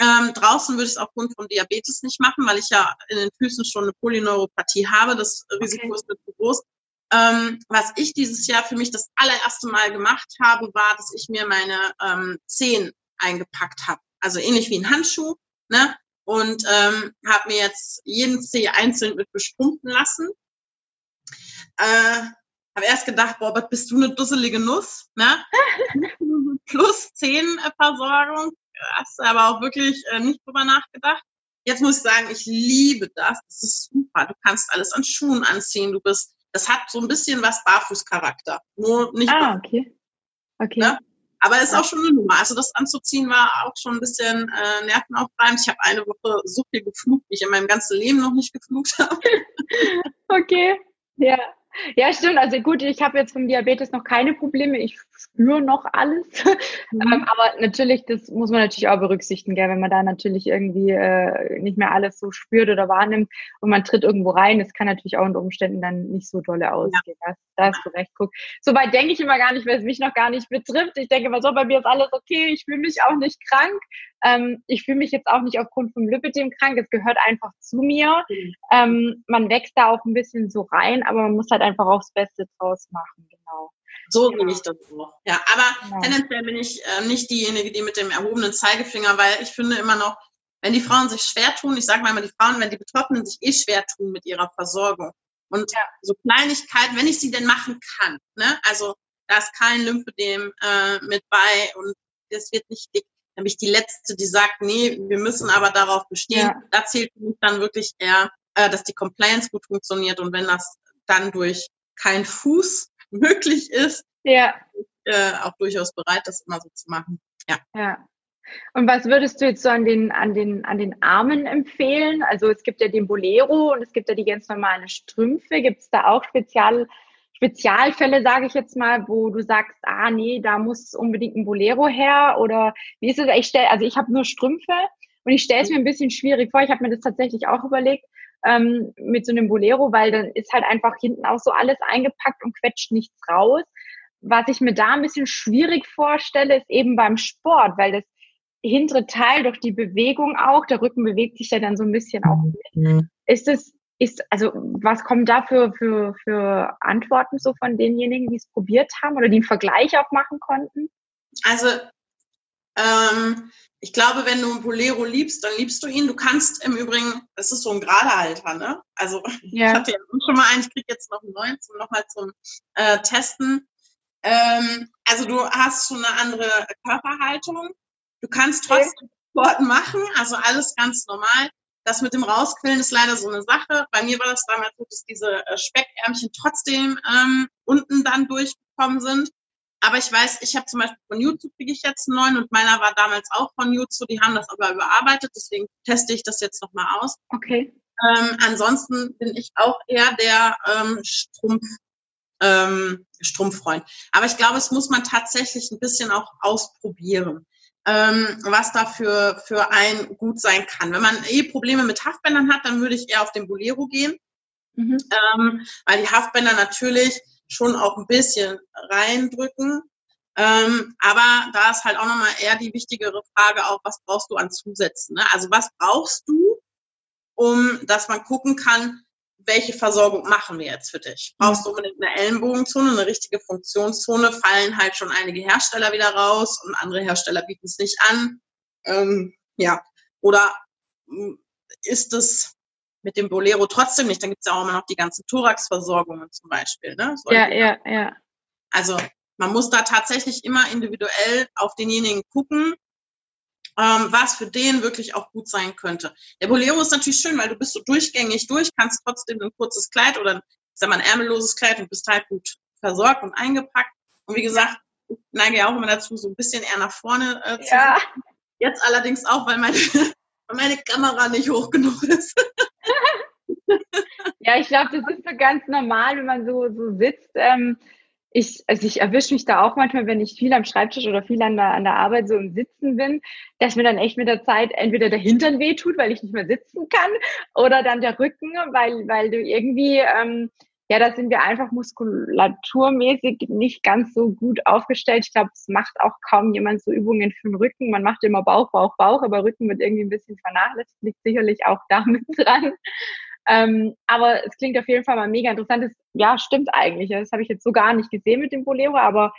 Ähm, draußen würde ich es aufgrund von Diabetes nicht machen, weil ich ja in den Füßen schon eine Polyneuropathie habe. Das Risiko okay. ist mir zu groß. Ähm, was ich dieses Jahr für mich das allererste Mal gemacht habe, war, dass ich mir meine ähm, Zehen eingepackt habe. Also ähnlich wie ein Handschuh. Ne? Und ähm, habe mir jetzt jeden Zeh einzeln mit bestrumpfen lassen. Äh, habe erst gedacht, boah, was bist du eine dusselige Nuss, ne? Plus zehn Versorgung. Hast du aber auch wirklich äh, nicht drüber nachgedacht. Jetzt muss ich sagen, ich liebe das. Das ist super. Du kannst alles an Schuhen anziehen. Du bist, das hat so ein bisschen was Barfußcharakter. Nur nicht. Ah, okay. Okay. Ne? Aber es ist auch schon eine Nummer. Also das anzuziehen war auch schon ein bisschen äh, nervenaufreibend. Ich habe eine Woche so viel geflucht, wie ich in meinem ganzen Leben noch nicht geflucht habe. okay, ja. Ja, stimmt. Also gut, ich habe jetzt vom Diabetes noch keine Probleme. Ich spüre noch alles. Mhm. Ähm, aber natürlich, das muss man natürlich auch berücksichtigen, gell? wenn man da natürlich irgendwie äh, nicht mehr alles so spürt oder wahrnimmt und man tritt irgendwo rein, das kann natürlich auch unter Umständen dann nicht so dolle ausgehen. Ja. Da hast du recht. Guck. Soweit denke ich immer gar nicht, weil es mich noch gar nicht betrifft. Ich denke immer so, bei mir ist alles okay, ich fühle mich auch nicht krank. Ähm, ich fühle mich jetzt auch nicht aufgrund vom Lipidem krank. Es gehört einfach zu mir. Mhm. Ähm, man wächst da auch ein bisschen so rein, aber man muss halt einfach auch das Beste draus machen. Genau. So genau. ich das auch. Ja, aber genau. tendenziell bin ich äh, nicht diejenige, die mit dem erhobenen Zeigefinger, weil ich finde immer noch, wenn die Frauen sich schwer tun, ich sage mal immer die Frauen, wenn die Betroffenen sich eh schwer tun mit ihrer Versorgung und ja. so Kleinigkeiten, wenn ich sie denn machen kann, ne? also da ist kein Lymphedem äh, mit bei und das wird nicht dick, dann bin ich die Letzte, die sagt, nee, wir müssen aber darauf bestehen. Ja. Da zählt für mich dann wirklich eher, äh, dass die Compliance gut funktioniert und wenn das dann durch kein Fuß möglich ist, ja. äh, auch durchaus bereit, das immer so zu machen. Ja. ja. Und was würdest du jetzt so an den, an den, an den Armen empfehlen? Also es gibt ja den Bolero und es gibt ja die ganz normalen Strümpfe. Gibt es da auch Spezial, Spezialfälle, sage ich jetzt mal, wo du sagst, ah nee, da muss unbedingt ein Bolero her? Oder wie ist es? Ich stell, also ich habe nur Strümpfe und ich stelle es mir ein bisschen schwierig vor. Ich habe mir das tatsächlich auch überlegt ähm, mit so einem Bolero, weil dann ist halt einfach hinten auch so alles eingepackt und quetscht nichts raus. Was ich mir da ein bisschen schwierig vorstelle, ist eben beim Sport, weil das hintere Teil durch die Bewegung auch, der Rücken bewegt sich ja dann so ein bisschen auch mit. Mhm. Ist es, ist, also was kommen da für, für, für Antworten so von denjenigen, die es probiert haben oder die einen Vergleich auch machen konnten? Also ähm, ich glaube, wenn du einen Bolero liebst, dann liebst du ihn. Du kannst im Übrigen, das ist so ein Geradehalter, ne? Also ja. ich hatte ja schon mal einen, ich kriege jetzt noch einen neuen zum nochmal zum äh, Testen. Ähm, also du hast schon eine andere Körperhaltung. Du kannst trotzdem Sport machen, also alles ganz normal. Das mit dem Rausquillen ist leider so eine Sache. Bei mir war das damals so, dass diese äh, Speckärmchen trotzdem ähm, unten dann durchgekommen sind. Aber ich weiß, ich habe zum Beispiel von YouTube kriege ich jetzt einen neuen und meiner war damals auch von YouTube. Die haben das aber überarbeitet, deswegen teste ich das jetzt nochmal aus. Okay. Ähm, ansonsten bin ich auch eher der ähm, Strumpf, ähm, Strumpffreund. Aber ich glaube, es muss man tatsächlich ein bisschen auch ausprobieren, was dafür für ein gut sein kann. Wenn man eh Probleme mit Haftbändern hat, dann würde ich eher auf den Bolero gehen, mhm. ähm, weil die Haftbänder natürlich schon auch ein bisschen reindrücken. Ähm, aber da ist halt auch nochmal eher die wichtigere Frage auch, was brauchst du an Zusätzen? Ne? Also was brauchst du, um dass man gucken kann, welche Versorgung machen wir jetzt für dich? Brauchst du unbedingt eine Ellenbogenzone, eine richtige Funktionszone? Fallen halt schon einige Hersteller wieder raus und andere Hersteller bieten es nicht an. Ähm, ja, oder hm, ist es mit dem Bolero trotzdem nicht. Dann gibt es ja auch immer noch die ganzen Thorax-Versorgungen zum Beispiel. Ne? ja, ja, ja. Also man muss da tatsächlich immer individuell auf denjenigen gucken, ähm, was für den wirklich auch gut sein könnte. Der Bolero ist natürlich schön, weil du bist so durchgängig durch, kannst trotzdem ein kurzes Kleid oder sag mal ein ärmelloses Kleid und bist halt gut versorgt und eingepackt. Und wie gesagt, ich neige ja auch immer dazu, so ein bisschen eher nach vorne äh, zu ja. Jetzt allerdings auch, weil meine, weil meine Kamera nicht hoch genug ist. ja, ich glaube, das ist so ganz normal, wenn man so, so sitzt. Ähm, ich, also ich erwische mich da auch manchmal, wenn ich viel am Schreibtisch oder viel an der, an der Arbeit so im Sitzen bin, dass mir dann echt mit der Zeit entweder der Hintern wehtut, weil ich nicht mehr sitzen kann, oder dann der Rücken, weil, weil du irgendwie, ähm, ja, da sind wir einfach muskulaturmäßig nicht ganz so gut aufgestellt. Ich glaube, es macht auch kaum jemand so Übungen für den Rücken. Man macht immer Bauch, Bauch, Bauch, aber Rücken wird irgendwie ein bisschen vernachlässigt, liegt sicherlich auch damit dran. Ähm, aber es klingt auf jeden Fall mal mega interessant. Das, ja, stimmt eigentlich. Das habe ich jetzt so gar nicht gesehen mit dem Bolero, aber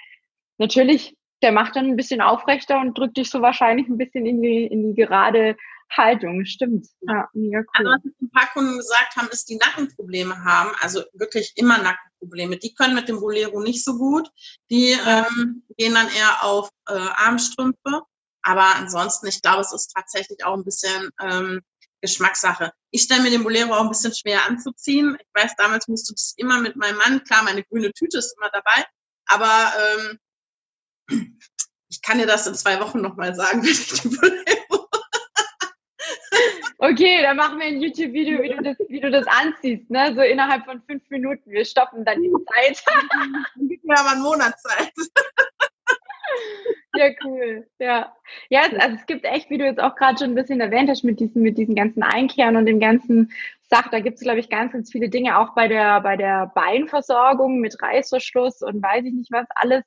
natürlich, der macht dann ein bisschen aufrechter und drückt dich so wahrscheinlich ein bisschen in die, in die gerade Haltung. Stimmt. Ja, mega cool. Also, was ein paar Kunden gesagt haben, ist, die Nackenprobleme haben, also wirklich immer Nackenprobleme. Die können mit dem Bolero nicht so gut. Die ähm, gehen dann eher auf äh, Armstrümpfe. Aber ansonsten, ich glaube, es ist tatsächlich auch ein bisschen ähm, Geschmackssache. Ich stelle mir den Bolero auch ein bisschen schwer anzuziehen. Ich weiß, damals musste das immer mit meinem Mann, klar, meine grüne Tüte ist immer dabei, aber ähm, ich kann dir das in zwei Wochen nochmal sagen, wenn ich den Bolero. Okay, dann machen wir ein YouTube-Video, wie, du das, wie du das anziehst, ne? So innerhalb von fünf Minuten. Wir stoppen dann die Zeit. Dann gibt mir aber einen Monat Zeit. Ja, cool. Ja. Ja, also es gibt echt, wie du jetzt auch gerade schon ein bisschen erwähnt hast, mit diesen, mit diesen ganzen Einkehren und dem ganzen Sach, da gibt es, glaube ich, ganz, ganz viele Dinge, auch bei der, bei der Beinversorgung mit Reißverschluss und weiß ich nicht was alles.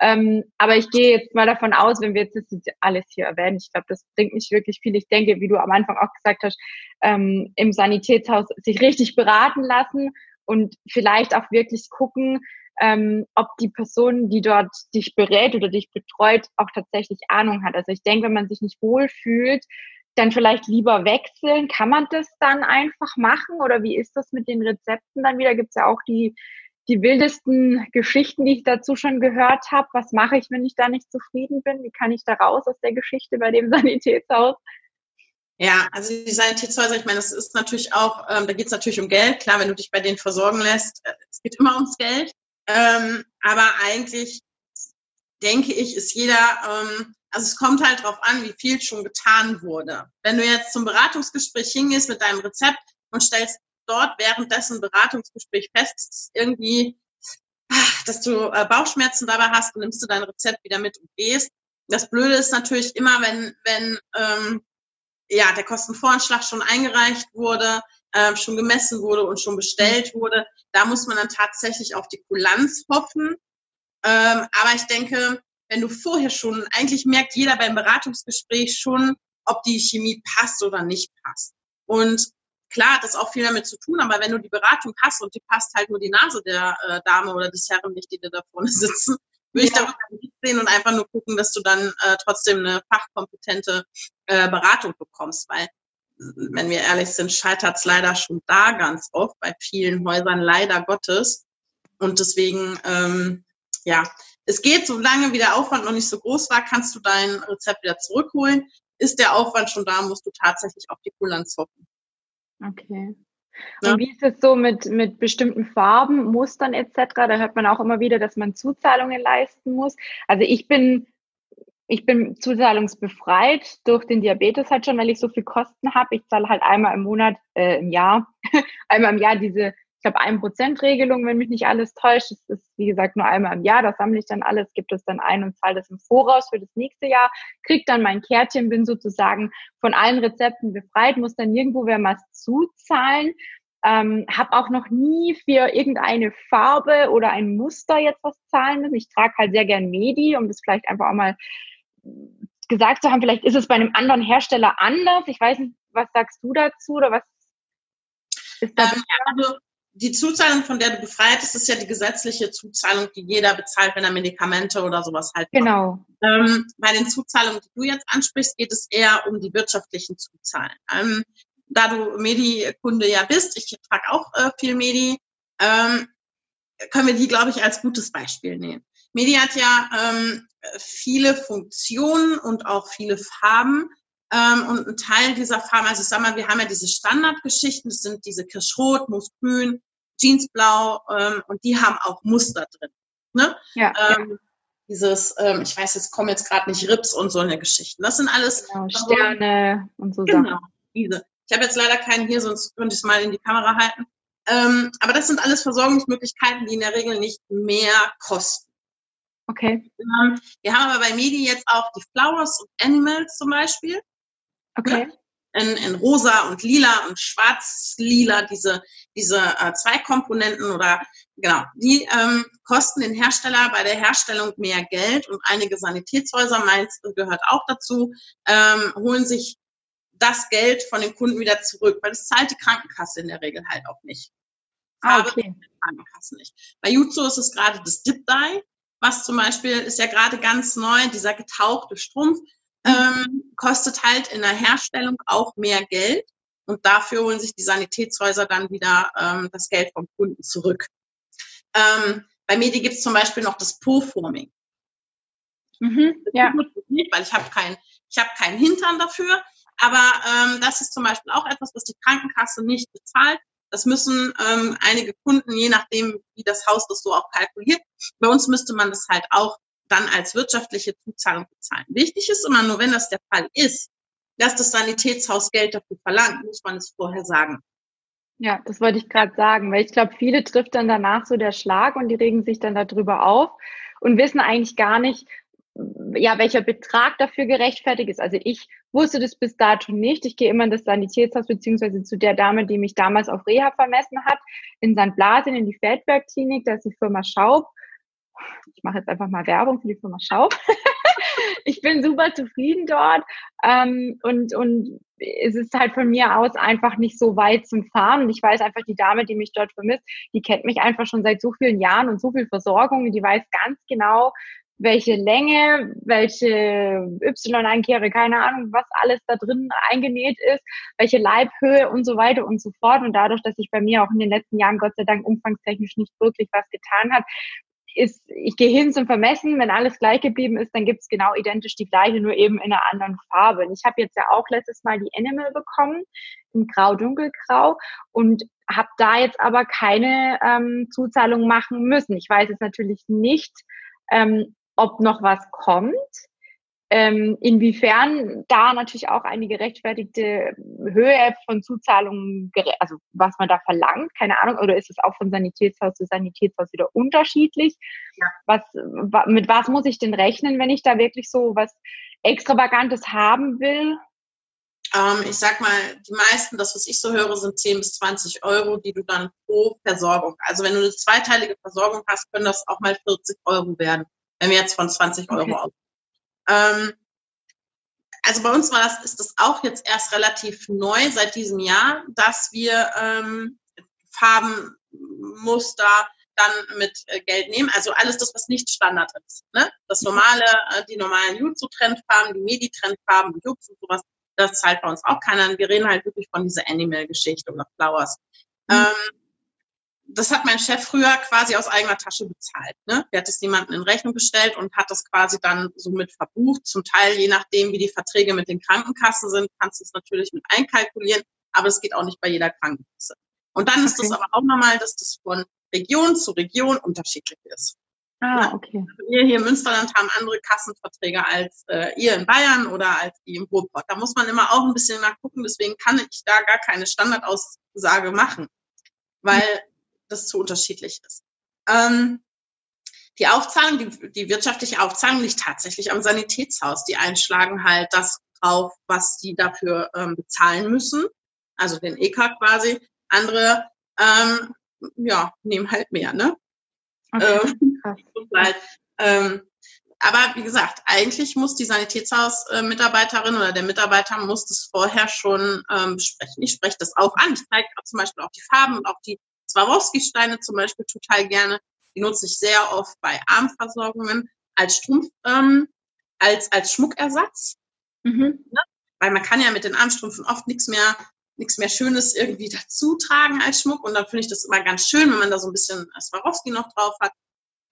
Ähm, aber ich gehe jetzt mal davon aus, wenn wir jetzt das alles hier erwähnen, ich glaube, das bringt nicht wirklich viel. Ich denke, wie du am Anfang auch gesagt hast, ähm, im Sanitätshaus sich richtig beraten lassen und vielleicht auch wirklich gucken, ähm, ob die Person, die dort dich berät oder dich betreut, auch tatsächlich Ahnung hat. Also ich denke, wenn man sich nicht wohlfühlt, dann vielleicht lieber wechseln. Kann man das dann einfach machen oder wie ist das mit den Rezepten dann wieder? Gibt es ja auch die, die wildesten Geschichten, die ich dazu schon gehört habe. Was mache ich, wenn ich da nicht zufrieden bin? Wie kann ich da raus aus der Geschichte bei dem Sanitätshaus? Ja, also die Sanitätshäuser, ich meine, das ist natürlich auch, ähm, da geht es natürlich um Geld. Klar, wenn du dich bei denen versorgen lässt, äh, es geht immer ums Geld. Ähm, aber eigentlich denke ich, ist jeder, ähm, also es kommt halt drauf an, wie viel schon getan wurde. Wenn du jetzt zum Beratungsgespräch hingehst mit deinem Rezept und stellst dort währenddessen Beratungsgespräch fest, dass irgendwie, ach, dass du äh, Bauchschmerzen dabei hast, nimmst du dein Rezept wieder mit und gehst. Das Blöde ist natürlich immer, wenn, wenn ähm, ja, der Kostenvoranschlag schon eingereicht wurde, äh, schon gemessen wurde und schon bestellt wurde. Da muss man dann tatsächlich auf die Kulanz hoffen. Ähm, aber ich denke, wenn du vorher schon, eigentlich merkt jeder beim Beratungsgespräch schon, ob die Chemie passt oder nicht passt. Und klar hat das auch viel damit zu tun, aber wenn du die Beratung hast und die passt halt nur die Nase der äh, Dame oder des Herren nicht, die da vorne sitzen, würde ja. ich da nicht sehen und einfach nur gucken, dass du dann äh, trotzdem eine fachkompetente äh, Beratung bekommst, weil wenn wir ehrlich sind, scheitert es leider schon da ganz oft bei vielen Häusern, leider Gottes. Und deswegen, ähm, ja, es geht, solange wie der Aufwand noch nicht so groß war, kannst du dein Rezept wieder zurückholen. Ist der Aufwand schon da, musst du tatsächlich auf die Kulanz hoffen. Okay. Und wie ist es so mit, mit bestimmten Farben, Mustern etc.? Da hört man auch immer wieder, dass man Zuzahlungen leisten muss. Also ich bin ich bin zuzahlungsbefreit durch den Diabetes halt schon, weil ich so viel Kosten habe. Ich zahle halt einmal im Monat, äh, im Jahr, einmal im Jahr diese, ich glaube, 1%-Regelung, wenn mich nicht alles täuscht. Das ist, wie gesagt, nur einmal im Jahr. Da sammle ich dann alles, gibt es dann ein und zahle das im Voraus für das nächste Jahr, krieg dann mein Kärtchen, bin sozusagen von allen Rezepten befreit, muss dann nirgendwo wer was zuzahlen. Ähm, habe auch noch nie für irgendeine Farbe oder ein Muster jetzt was zahlen müssen. Ich trage halt sehr gern Medi, um das vielleicht einfach auch mal gesagt zu haben, vielleicht ist es bei einem anderen Hersteller anders. Ich weiß nicht, was sagst du dazu oder was ist da? Ähm, also die Zuzahlung, von der du befreit bist, ist ja die gesetzliche Zuzahlung, die jeder bezahlt, wenn er Medikamente oder sowas halt Genau. Ähm, bei den Zuzahlungen, die du jetzt ansprichst, geht es eher um die wirtschaftlichen Zuzahlen. Ähm, da du Medi-Kunde ja bist, ich trage auch äh, viel Medi, ähm, können wir die, glaube ich, als gutes Beispiel nehmen. Medi hat ja ähm, viele Funktionen und auch viele Farben. Ähm, und ein Teil dieser Farben, also ich sag mal, wir haben ja diese Standardgeschichten, das sind diese Kirschrot, Moosgrün, Jeansblau ähm, und die haben auch Muster drin. Ne? Ja, ähm, ja. Dieses, ähm, ich weiß, jetzt kommen jetzt gerade nicht Rips und so eine Geschichten. Das sind alles genau, Sterne und so genau, Sachen. Diese. Ich habe jetzt leider keinen hier, sonst könnte ich es mal in die Kamera halten. Ähm, aber das sind alles Versorgungsmöglichkeiten, die in der Regel nicht mehr kosten. Okay. Ähm, wir haben aber bei Medi jetzt auch die Flowers und Animals zum Beispiel. Okay. In, in rosa und lila und schwarz-lila, diese, diese äh, zwei Komponenten oder genau, die ähm, kosten den Hersteller bei der Herstellung mehr Geld und einige Sanitätshäuser, meins gehört auch dazu, ähm, holen sich das Geld von den Kunden wieder zurück, weil das zahlt die Krankenkasse in der Regel halt auch nicht. Ah, okay. Krankenkasse nicht. Bei Jutsu ist es gerade das Dip Dye, was zum Beispiel ist ja gerade ganz neu, dieser getauchte Strumpf, mhm. ähm, kostet halt in der Herstellung auch mehr Geld. Und dafür holen sich die Sanitätshäuser dann wieder ähm, das Geld vom Kunden zurück. Ähm, bei Medi gibt es zum Beispiel noch das Po-Forming. Mhm, ja. Nicht, weil ich habe kein, ich habe keinen Hintern dafür. Aber ähm, das ist zum Beispiel auch etwas, was die Krankenkasse nicht bezahlt. Das müssen ähm, einige Kunden, je nachdem, wie das Haus das so auch kalkuliert. Bei uns müsste man das halt auch dann als wirtschaftliche Zuzahlung bezahlen. Wichtig ist immer nur, wenn das der Fall ist, dass das Sanitätshaus Geld dafür verlangt, muss man es vorher sagen. Ja, das wollte ich gerade sagen, weil ich glaube, viele trifft dann danach so der Schlag und die regen sich dann darüber auf und wissen eigentlich gar nicht, ja, welcher Betrag dafür gerechtfertigt ist. Also ich wusste das bis dato nicht. Ich gehe immer in das Sanitätshaus beziehungsweise zu der Dame, die mich damals auf Reha vermessen hat, in St. Blasen in die Feldberg-Klinik, da ist die Firma Schaub. Ich mache jetzt einfach mal Werbung für die Firma Schaub. ich bin super zufrieden dort ähm, und, und es ist halt von mir aus einfach nicht so weit zum Fahren. Und ich weiß einfach, die Dame, die mich dort vermisst, die kennt mich einfach schon seit so vielen Jahren und so viel Versorgung. Und die weiß ganz genau, welche Länge, welche Y-Einkehre, keine Ahnung, was alles da drin eingenäht ist, welche Leibhöhe und so weiter und so fort. Und dadurch, dass sich bei mir auch in den letzten Jahren Gott sei Dank umfangstechnisch nicht wirklich was getan hat, ist, ich gehe hin zum Vermessen, wenn alles gleich geblieben ist, dann gibt's genau identisch die gleiche, nur eben in einer anderen Farbe. Und ich habe jetzt ja auch letztes Mal die Animal bekommen, in grau-dunkelgrau und habe da jetzt aber keine ähm, Zuzahlung machen müssen. Ich weiß jetzt natürlich nicht, ähm, ob noch was kommt. Ähm, inwiefern da natürlich auch eine gerechtfertigte Höhe von Zuzahlungen, also was man da verlangt, keine Ahnung, oder ist es auch von Sanitätshaus zu Sanitätshaus wieder unterschiedlich? Ja. Was, mit was muss ich denn rechnen, wenn ich da wirklich so was Extravagantes haben will? Ähm, ich sag mal, die meisten, das was ich so höre, sind 10 bis 20 Euro, die du dann pro Versorgung, also wenn du eine zweiteilige Versorgung hast, können das auch mal 40 Euro werden wenn wir jetzt von 20 Euro okay. aus. Ähm, also bei uns war das, ist das auch jetzt erst relativ neu seit diesem Jahr, dass wir ähm, Farben, Muster, dann mit äh, Geld nehmen. Also alles das, was nicht Standard ist. Ne? Das normale, äh, die normalen Jutsu-Trendfarben, die Medi-Trendfarben, Jux und sowas, das zahlt bei uns auch keiner. Wir reden halt wirklich von dieser Animal-Geschichte oder Flowers. Mhm. Ähm, das hat mein Chef früher quasi aus eigener Tasche bezahlt. Ne? Der hat es jemandem in Rechnung gestellt und hat das quasi dann so mit verbucht. Zum Teil, je nachdem, wie die Verträge mit den Krankenkassen sind, kannst du es natürlich mit einkalkulieren, aber es geht auch nicht bei jeder Krankenkasse. Und dann ist es aber auch normal, dass das von Region zu Region unterschiedlich ist. Ah, okay. Also wir hier im Münsterland haben andere Kassenverträge als äh, ihr in Bayern oder als die im Ruhrpott. Da muss man immer auch ein bisschen nachgucken, deswegen kann ich da gar keine Standardaussage machen, weil das zu unterschiedlich ist. Ähm, die Aufzahlung, die, die wirtschaftliche Aufzahlung liegt tatsächlich am Sanitätshaus. Die einschlagen halt das drauf, was die dafür ähm, bezahlen müssen, also den EK quasi. Andere ähm, ja, nehmen halt mehr, ne? Okay. Ähm, halt, ähm, aber wie gesagt, eigentlich muss die Sanitätshausmitarbeiterin oder der Mitarbeiter muss das vorher schon ähm, besprechen. Ich spreche das auch an. Ich zeige zum Beispiel auch die Farben und auch die Swarovski-Steine zum Beispiel total gerne. Die nutze ich sehr oft bei Armversorgungen als Strumpf, ähm, als, als Schmuckersatz. Mhm. Ne? Weil man kann ja mit den Armstrümpfen oft nichts mehr nichts mehr Schönes irgendwie dazu tragen als Schmuck. Und dann finde ich das immer ganz schön, wenn man da so ein bisschen Swarovski noch drauf hat.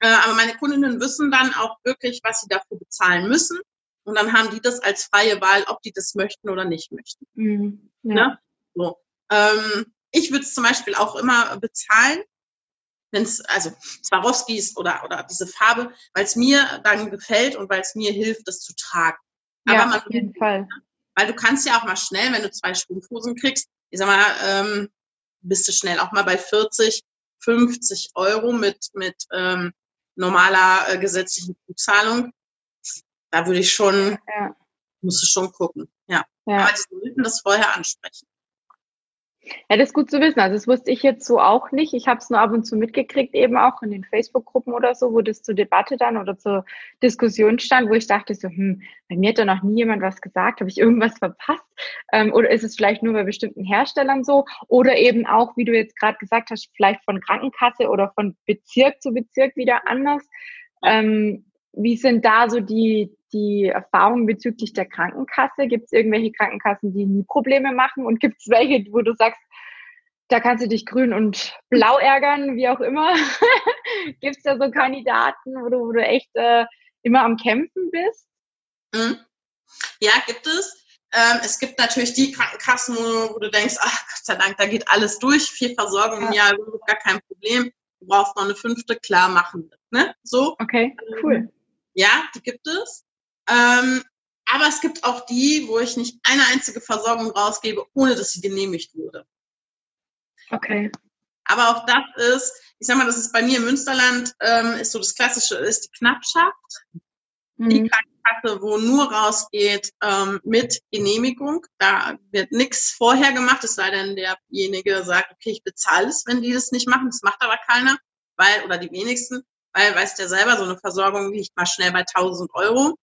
Äh, aber meine Kundinnen wissen dann auch wirklich, was sie dafür bezahlen müssen. Und dann haben die das als freie Wahl, ob die das möchten oder nicht möchten. Mhm, ja. ne? so. ähm, ich würde es zum Beispiel auch immer bezahlen, wenn es, also Swarovski ist oder, oder diese Farbe, weil es mir dann gefällt und weil es mir hilft, das zu tragen. Aber man, auf jeden Fall. Weil du kannst ja auch mal schnell, wenn du zwei Strumpfhosen kriegst, ich sag mal, ähm, bist du schnell auch mal bei 40, 50 Euro mit, mit ähm, normaler äh, gesetzlichen Zuzahlung. Da würde ich schon, ja. musst du schon gucken. Ja. ja. Aber die sollten das vorher ansprechen. Ja, das ist gut zu wissen. Also das wusste ich jetzt so auch nicht. Ich habe es nur ab und zu mitgekriegt, eben auch in den Facebook-Gruppen oder so, wo das zur Debatte dann oder zur Diskussion stand, wo ich dachte so, hm, bei mir hat da noch nie jemand was gesagt, habe ich irgendwas verpasst? Ähm, oder ist es vielleicht nur bei bestimmten Herstellern so? Oder eben auch, wie du jetzt gerade gesagt hast, vielleicht von Krankenkasse oder von Bezirk zu Bezirk wieder anders. Ähm, wie sind da so die, die Erfahrungen bezüglich der Krankenkasse? Gibt es irgendwelche Krankenkassen, die nie Probleme machen? Und gibt es welche, wo du sagst, da kannst du dich grün und blau ärgern, wie auch immer? gibt es da so Kandidaten, wo du, wo du echt äh, immer am Kämpfen bist? Mhm. Ja, gibt es. Ähm, es gibt natürlich die Krankenkassen, wo, du denkst, ach Gott sei Dank, da geht alles durch, vier Versorgungen im Jahr, gar kein Problem. Du brauchst noch eine fünfte, klar machen. Ne? So. Okay, cool. Ja, die gibt es. Ähm, aber es gibt auch die, wo ich nicht eine einzige Versorgung rausgebe, ohne dass sie genehmigt wurde. Okay. Aber auch das ist, ich sag mal, das ist bei mir im Münsterland, ähm, ist so das Klassische, ist die Knappschaft. Mhm. Die Krankenkasse, wo nur rausgeht ähm, mit Genehmigung. Da wird nichts vorher gemacht, es sei denn, derjenige sagt, okay, ich bezahle es, wenn die das nicht machen. Das macht aber keiner, weil, oder die wenigsten, weil, weißt ja selber, so eine Versorgung liegt mal schnell bei 1000 Euro.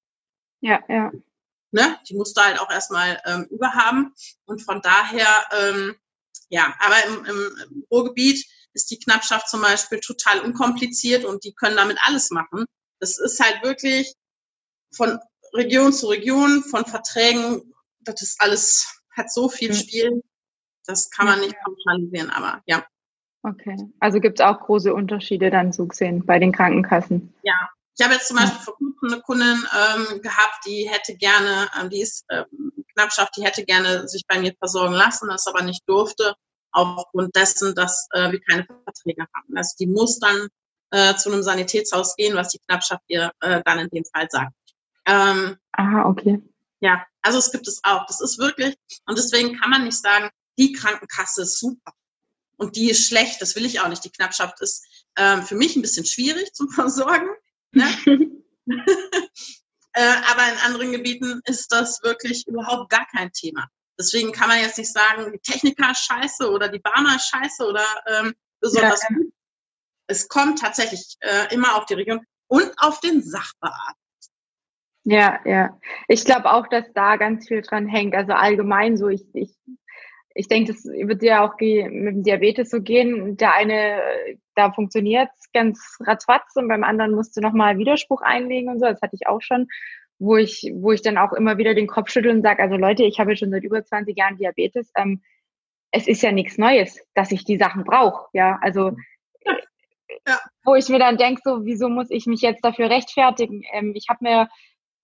Ja, ja. Ne? Die musst du halt auch erstmal ähm, überhaben. Und von daher, ähm, ja, aber im, im Ruhrgebiet ist die Knappschaft zum Beispiel total unkompliziert und die können damit alles machen. Das ist halt wirklich von Region zu Region, von Verträgen, das ist alles, hat so viel Spiel, das kann man nicht pauschalisieren, aber ja. Okay, also gibt es auch große Unterschiede dann so gesehen bei den Krankenkassen? Ja, ich habe jetzt zum Beispiel vor kurzem eine Kundin ähm, gehabt, die hätte gerne, ähm, die ist ähm, Knappschaft, die hätte gerne sich bei mir versorgen lassen, das aber nicht durfte, aufgrund dessen, dass äh, wir keine Verträge haben. Also die muss dann äh, zu einem Sanitätshaus gehen, was die Knappschaft ihr äh, dann in dem Fall sagt. Ähm, Aha, okay. Ja, also es gibt es auch. Das ist wirklich, und deswegen kann man nicht sagen, die Krankenkasse ist super und die ist schlecht. Das will ich auch nicht. Die Knappschaft ist ähm, für mich ein bisschen schwierig zum Versorgen. Ne? äh, aber in anderen Gebieten ist das wirklich überhaupt gar kein Thema. Deswegen kann man jetzt nicht sagen, die Techniker ist scheiße oder die Barmer ist scheiße oder ähm, besonders ja, gut. Es kommt tatsächlich äh, immer auf die Region und auf den Sachbearbeiter. Ja, ja. Ich glaube auch, dass da ganz viel dran hängt. Also allgemein so, ich, ich, ich denke, das wird ja auch mit dem Diabetes so gehen. Der eine da funktioniert es ganz ratzfatz und beim anderen musst du nochmal Widerspruch einlegen und so. Das hatte ich auch schon, wo ich, wo ich dann auch immer wieder den Kopf schüttel und sage, also Leute, ich habe schon seit über 20 Jahren Diabetes. Ähm, es ist ja nichts Neues, dass ich die Sachen brauche. Ja, also ja. wo ich mir dann denke, so, wieso muss ich mich jetzt dafür rechtfertigen? Ähm, ich habe mir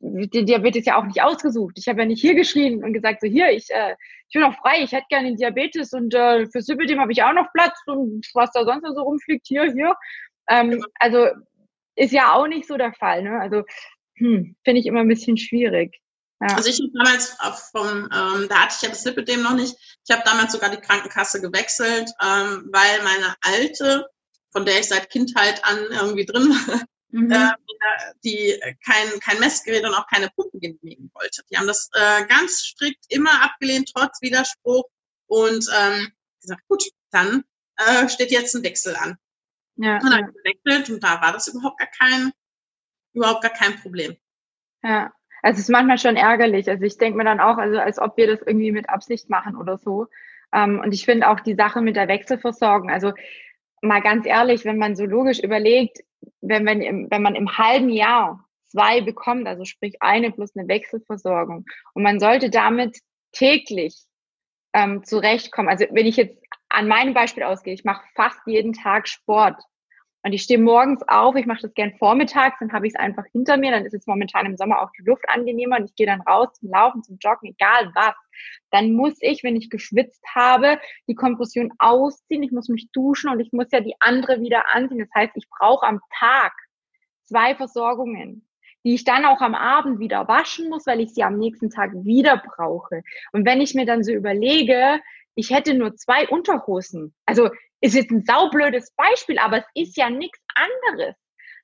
den Diabetes ja auch nicht ausgesucht. Ich habe ja nicht hier geschrien und gesagt, so hier, ich, äh, ich bin auch frei, ich hätte gerne den Diabetes und äh, für Lipidem habe ich auch noch Platz und was da sonst so rumfliegt, hier, hier. Ähm, also ist ja auch nicht so der Fall. Ne? Also hm, finde ich immer ein bisschen schwierig. Ja. Also ich habe damals vom, ähm, da hatte ich ja das Lipidem noch nicht. Ich habe damals sogar die Krankenkasse gewechselt, ähm, weil meine alte, von der ich seit Kindheit an irgendwie drin war, mhm. äh, die kein, kein Messgerät und auch keine Pumpen genehmigen wollte. Die haben das äh, ganz strikt immer abgelehnt, trotz Widerspruch. Und ähm, gesagt, gut, dann äh, steht jetzt ein Wechsel an. Ja, und dann ja. gewechselt und da war das überhaupt gar kein, überhaupt gar kein Problem. Ja, also es ist manchmal schon ärgerlich. Also ich denke mir dann auch, also als ob wir das irgendwie mit Absicht machen oder so. Ähm, und ich finde auch die Sache mit der Wechselversorgung, also mal ganz ehrlich, wenn man so logisch überlegt, wenn, wenn, im, wenn man im halben Jahr zwei bekommt, also sprich eine plus eine Wechselversorgung, und man sollte damit täglich ähm, zurechtkommen. Also wenn ich jetzt an meinem Beispiel ausgehe, ich mache fast jeden Tag Sport. Und ich stehe morgens auf, ich mache das gern vormittags, dann habe ich es einfach hinter mir, dann ist es momentan im Sommer auch die Luft angenehmer und ich gehe dann raus zum Laufen, zum Joggen, egal was. Dann muss ich, wenn ich geschwitzt habe, die Kompression ausziehen, ich muss mich duschen und ich muss ja die andere wieder anziehen. Das heißt, ich brauche am Tag zwei Versorgungen, die ich dann auch am Abend wieder waschen muss, weil ich sie am nächsten Tag wieder brauche. Und wenn ich mir dann so überlege, ich hätte nur zwei Unterhosen. Also ist jetzt ein saublödes Beispiel, aber es ist ja nichts anderes.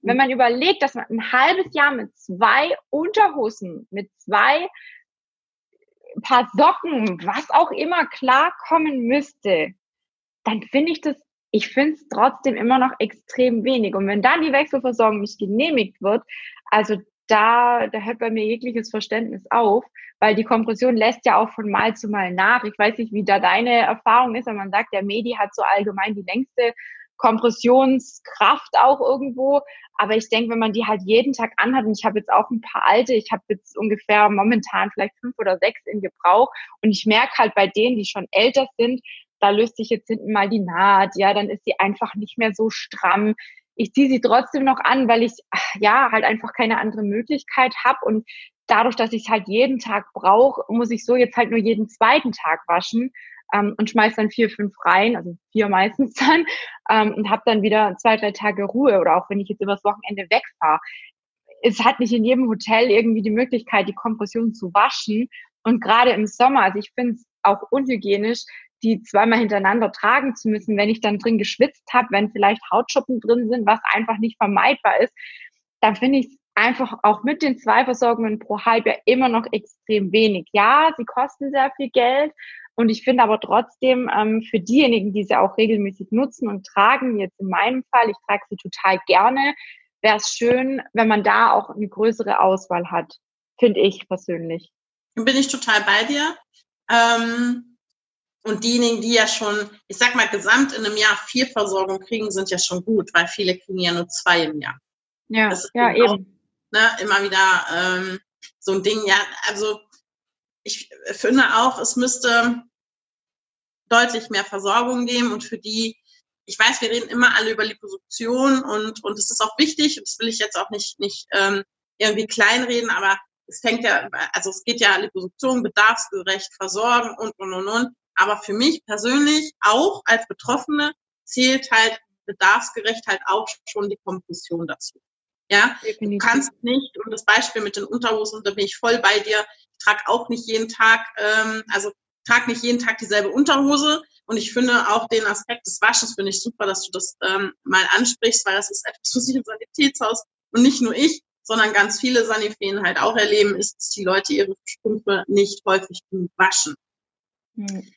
Wenn man überlegt, dass man ein halbes Jahr mit zwei Unterhosen, mit zwei Paar Socken, was auch immer klarkommen müsste, dann finde ich das, ich finde es trotzdem immer noch extrem wenig. Und wenn dann die Wechselversorgung nicht genehmigt wird, also da, da hört bei mir jegliches Verständnis auf, weil die Kompression lässt ja auch von Mal zu Mal nach. Ich weiß nicht, wie da deine Erfahrung ist, aber man sagt, der Medi hat so allgemein die längste Kompressionskraft auch irgendwo. Aber ich denke, wenn man die halt jeden Tag anhat, und ich habe jetzt auch ein paar alte, ich habe jetzt ungefähr momentan vielleicht fünf oder sechs in Gebrauch und ich merke halt bei denen, die schon älter sind, da löst sich jetzt hinten mal die Naht, ja, dann ist sie einfach nicht mehr so stramm. Ich ziehe sie trotzdem noch an, weil ich ja halt einfach keine andere Möglichkeit habe. Und dadurch, dass ich es halt jeden Tag brauche, muss ich so jetzt halt nur jeden zweiten Tag waschen ähm, und schmeiß dann vier, fünf rein, also vier meistens dann ähm, und habe dann wieder zwei, drei Tage Ruhe oder auch wenn ich jetzt übers Wochenende wegfahre. Es hat nicht in jedem Hotel irgendwie die Möglichkeit, die Kompression zu waschen und gerade im Sommer, also ich finde es auch unhygienisch, die zweimal hintereinander tragen zu müssen, wenn ich dann drin geschwitzt habe, wenn vielleicht Hautschuppen drin sind, was einfach nicht vermeidbar ist, dann finde ich es einfach auch mit den zwei Versorgungen pro Halbjahr immer noch extrem wenig. Ja, sie kosten sehr viel Geld und ich finde aber trotzdem ähm, für diejenigen, die sie auch regelmäßig nutzen und tragen, jetzt in meinem Fall, ich trage sie total gerne, wäre es schön, wenn man da auch eine größere Auswahl hat, finde ich persönlich. Bin ich total bei dir. Ähm und diejenigen, die ja schon, ich sag mal, gesamt in einem Jahr vier Versorgung kriegen, sind ja schon gut, weil viele kriegen ja nur zwei im Jahr. Ja, ja eben. Auch, ne, immer wieder ähm, so ein Ding. Ja, also ich finde auch, es müsste deutlich mehr Versorgung geben und für die, ich weiß, wir reden immer alle über Liposuktion und, und es ist auch wichtig, das will ich jetzt auch nicht, nicht ähm, irgendwie kleinreden, aber es fängt ja, also es geht ja Liposuktion, bedarfsgerecht versorgen und, und, und, und. Aber für mich persönlich, auch als Betroffene, zählt halt bedarfsgerecht halt auch schon die Kompression dazu. Ja, Definitiv. du kannst nicht, und das Beispiel mit den Unterhosen, da bin ich voll bei dir, ich trage auch nicht jeden Tag, ähm, also trage nicht jeden Tag dieselbe Unterhose. Und ich finde auch den Aspekt des Waschens finde ich super, dass du das ähm, mal ansprichst, weil das ist etwas, was ich im Sanitätshaus und nicht nur ich, sondern ganz viele Sanifeen halt auch erleben, ist, dass die Leute ihre Strümpfe nicht häufig genug waschen. Hm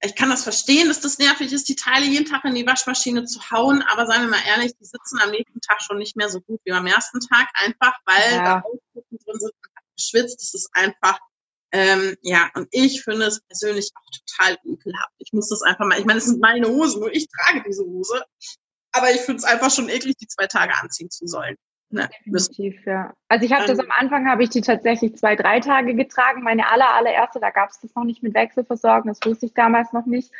ich kann das verstehen, dass das nervig ist, die Teile jeden Tag in die Waschmaschine zu hauen, aber seien wir mal ehrlich, die sitzen am nächsten Tag schon nicht mehr so gut wie am ersten Tag, einfach weil ja. da drin sind, geschwitzt, das ist einfach, ähm, ja, und ich finde es persönlich auch total ekelhaft. Ich muss das einfach mal, ich meine, es sind meine Hosen, nur ich trage diese Hose. Aber ich finde es einfach schon eklig, die zwei Tage anziehen zu sollen. Ne, Definitiv, ja. Also ich habe das am Anfang, habe ich die tatsächlich zwei, drei Tage getragen. Meine aller, allererste, da gab es das noch nicht mit Wechselversorgung, das wusste ich damals noch nicht.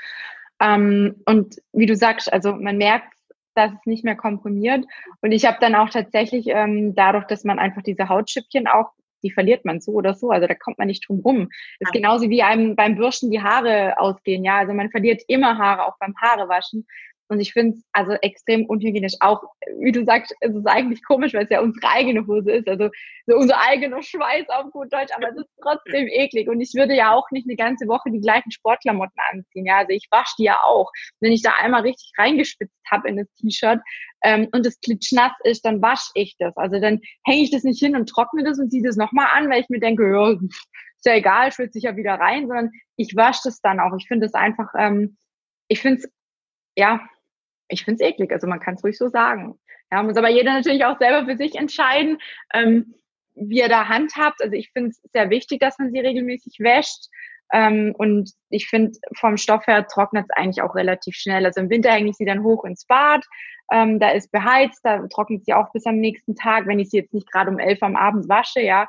Ähm, und wie du sagst, also man merkt, dass es nicht mehr komprimiert. Und ich habe dann auch tatsächlich ähm, dadurch, dass man einfach diese Hautschüppchen auch, die verliert man so oder so, also da kommt man nicht drum rum. Ist genauso wie einem beim Bürsten die Haare ausgehen, ja. Also man verliert immer Haare, auch beim Haarewaschen. Und ich finde es also extrem unhygienisch. Auch, wie du sagst, es ist eigentlich komisch, weil es ja unsere eigene Hose ist. Also so unser eigener Schweiß auf gut Deutsch, aber es ist trotzdem eklig. Und ich würde ja auch nicht eine ganze Woche die gleichen Sportklamotten anziehen. Ja, also ich wasche die ja auch. Wenn ich da einmal richtig reingespitzt habe in das T-Shirt ähm, und es klitschnass ist, dann wasche ich das. Also dann hänge ich das nicht hin und trockne das und ziehe das nochmal an, weil ich mir denke, ja, ist ja egal, schwitze ich ja wieder rein, sondern ich wasche das dann auch. Ich finde es einfach, ähm, ich finde es, ja, ich finde es eklig. Also man kann es ruhig so sagen. Ja, muss aber jeder natürlich auch selber für sich entscheiden, ähm, wie er da handhabt. Also ich finde es sehr wichtig, dass man sie regelmäßig wäscht. Ähm, und ich finde, vom Stoff her trocknet es eigentlich auch relativ schnell. Also im Winter hänge ich sie dann hoch ins Bad. Ähm, da ist beheizt, da trocknet sie auch bis am nächsten Tag, wenn ich sie jetzt nicht gerade um elf am Abend wasche, ja.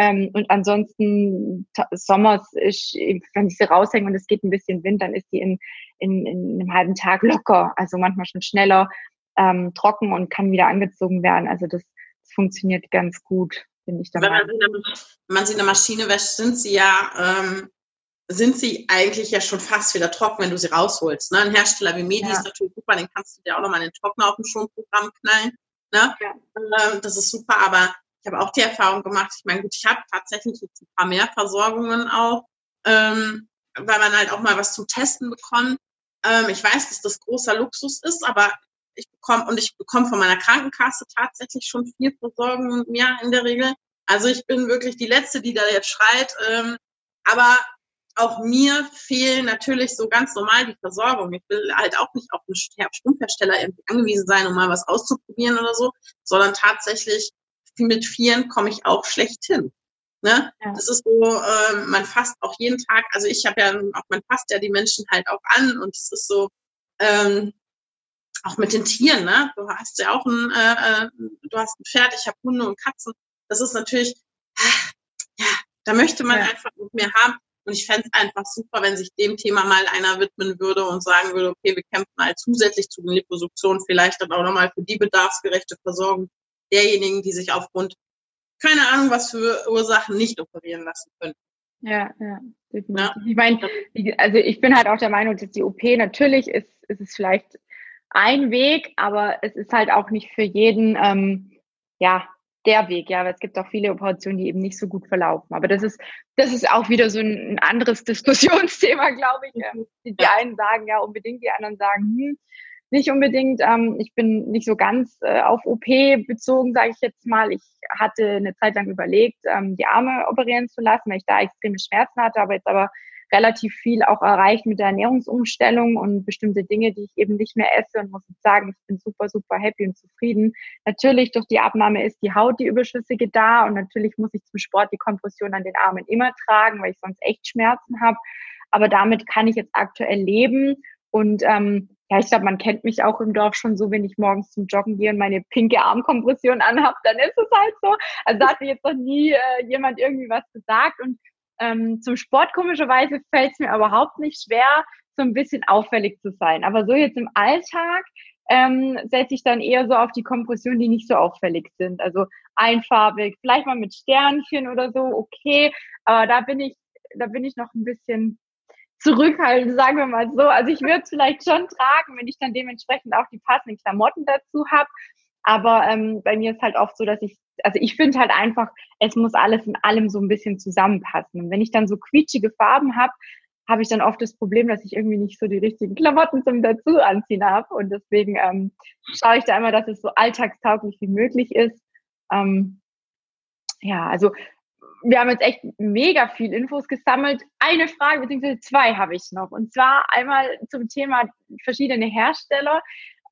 Ähm, und ansonsten sommers, ich, wenn ich sie raushänge und es geht ein bisschen Wind, dann ist die in, in, in einem halben Tag locker, also manchmal schon schneller ähm, trocken und kann wieder angezogen werden. Also das, das funktioniert ganz gut, finde ich. Wenn man, wenn man sie in der Maschine wäscht, sind sie ja ähm, sind sie eigentlich ja schon fast wieder trocken, wenn du sie rausholst. Ne? Ein Hersteller wie Medi ja. ist natürlich super, den kannst du dir auch nochmal in den Trockner auf dem Schonprogramm knallen. Ne? Ja. Ähm, das ist super, aber habe auch die Erfahrung gemacht, ich meine, gut, ich habe tatsächlich jetzt ein paar mehr Versorgungen auch, ähm, weil man halt auch mal was zum Testen bekommt. Ähm, ich weiß, dass das großer Luxus ist, aber ich bekomme und ich bekomme von meiner Krankenkasse tatsächlich schon vier Versorgungen mehr in der Regel. Also ich bin wirklich die Letzte, die da jetzt schreit. Ähm, aber auch mir fehlen natürlich so ganz normal die Versorgung. Ich will halt auch nicht auf einen Strumpfhersteller irgendwie angewiesen sein, um mal was auszuprobieren oder so, sondern tatsächlich mit Vieren komme ich auch schlecht hin. Ne? Ja. Das ist so, äh, man fasst auch jeden Tag, also ich habe ja, auch man fasst ja die Menschen halt auch an und es ist so, ähm, auch mit den Tieren, ne? Du hast ja auch ein, äh, äh du hast ein Pferd, ich habe Hunde und Katzen. Das ist natürlich, ach, ja, da möchte man ja. einfach mehr haben. Und ich fände es einfach super, wenn sich dem Thema mal einer widmen würde und sagen würde, okay, wir kämpfen halt zusätzlich zu den Liposuktionen vielleicht dann auch nochmal für die bedarfsgerechte Versorgung derjenigen, die sich aufgrund, keine Ahnung, was für Ursachen nicht operieren lassen können. Ja, ja. ja. Ich meine, also ich bin halt auch der Meinung, dass die OP natürlich ist, ist es vielleicht ein Weg, aber es ist halt auch nicht für jeden, ähm, ja, der Weg, ja, weil es gibt auch viele Operationen, die eben nicht so gut verlaufen. Aber das ist, das ist auch wieder so ein, anderes Diskussionsthema, glaube ich. Die, die einen sagen ja unbedingt, die anderen sagen, hm, nicht unbedingt. Ähm, ich bin nicht so ganz äh, auf OP bezogen, sage ich jetzt mal. Ich hatte eine Zeit lang überlegt, ähm, die Arme operieren zu lassen, weil ich da extreme Schmerzen hatte, aber jetzt aber relativ viel auch erreicht mit der Ernährungsumstellung und bestimmte Dinge, die ich eben nicht mehr esse und muss jetzt sagen, ich bin super, super happy und zufrieden. Natürlich durch die Abnahme ist die Haut, die Überschüssige da und natürlich muss ich zum Sport die Kompression an den Armen immer tragen, weil ich sonst echt Schmerzen habe. Aber damit kann ich jetzt aktuell leben und ähm, ja, ich glaube, man kennt mich auch im Dorf schon so, wenn ich morgens zum Joggen gehe und meine pinke Armkompression anhab, dann ist es halt so. Also da hat mir jetzt noch nie äh, jemand irgendwie was gesagt. Und ähm, zum Sport komischerweise fällt es mir überhaupt nicht schwer, so ein bisschen auffällig zu sein. Aber so jetzt im Alltag ähm, setze ich dann eher so auf die Kompression, die nicht so auffällig sind. Also einfarbig, vielleicht mal mit Sternchen oder so, okay. Aber da bin ich, da bin ich noch ein bisschen zurückhalten, sagen wir mal so. Also ich würde es vielleicht schon tragen, wenn ich dann dementsprechend auch die passenden Klamotten dazu habe. Aber ähm, bei mir ist halt oft so, dass ich, also ich finde halt einfach, es muss alles in allem so ein bisschen zusammenpassen. Und wenn ich dann so quietschige Farben habe, habe ich dann oft das Problem, dass ich irgendwie nicht so die richtigen Klamotten zum dazu anziehen habe. Und deswegen ähm, schaue ich da immer, dass es so alltagstauglich wie möglich ist. Ähm, ja, also wir haben jetzt echt mega viel Infos gesammelt. Eine Frage, beziehungsweise zwei habe ich noch. Und zwar einmal zum Thema verschiedene Hersteller.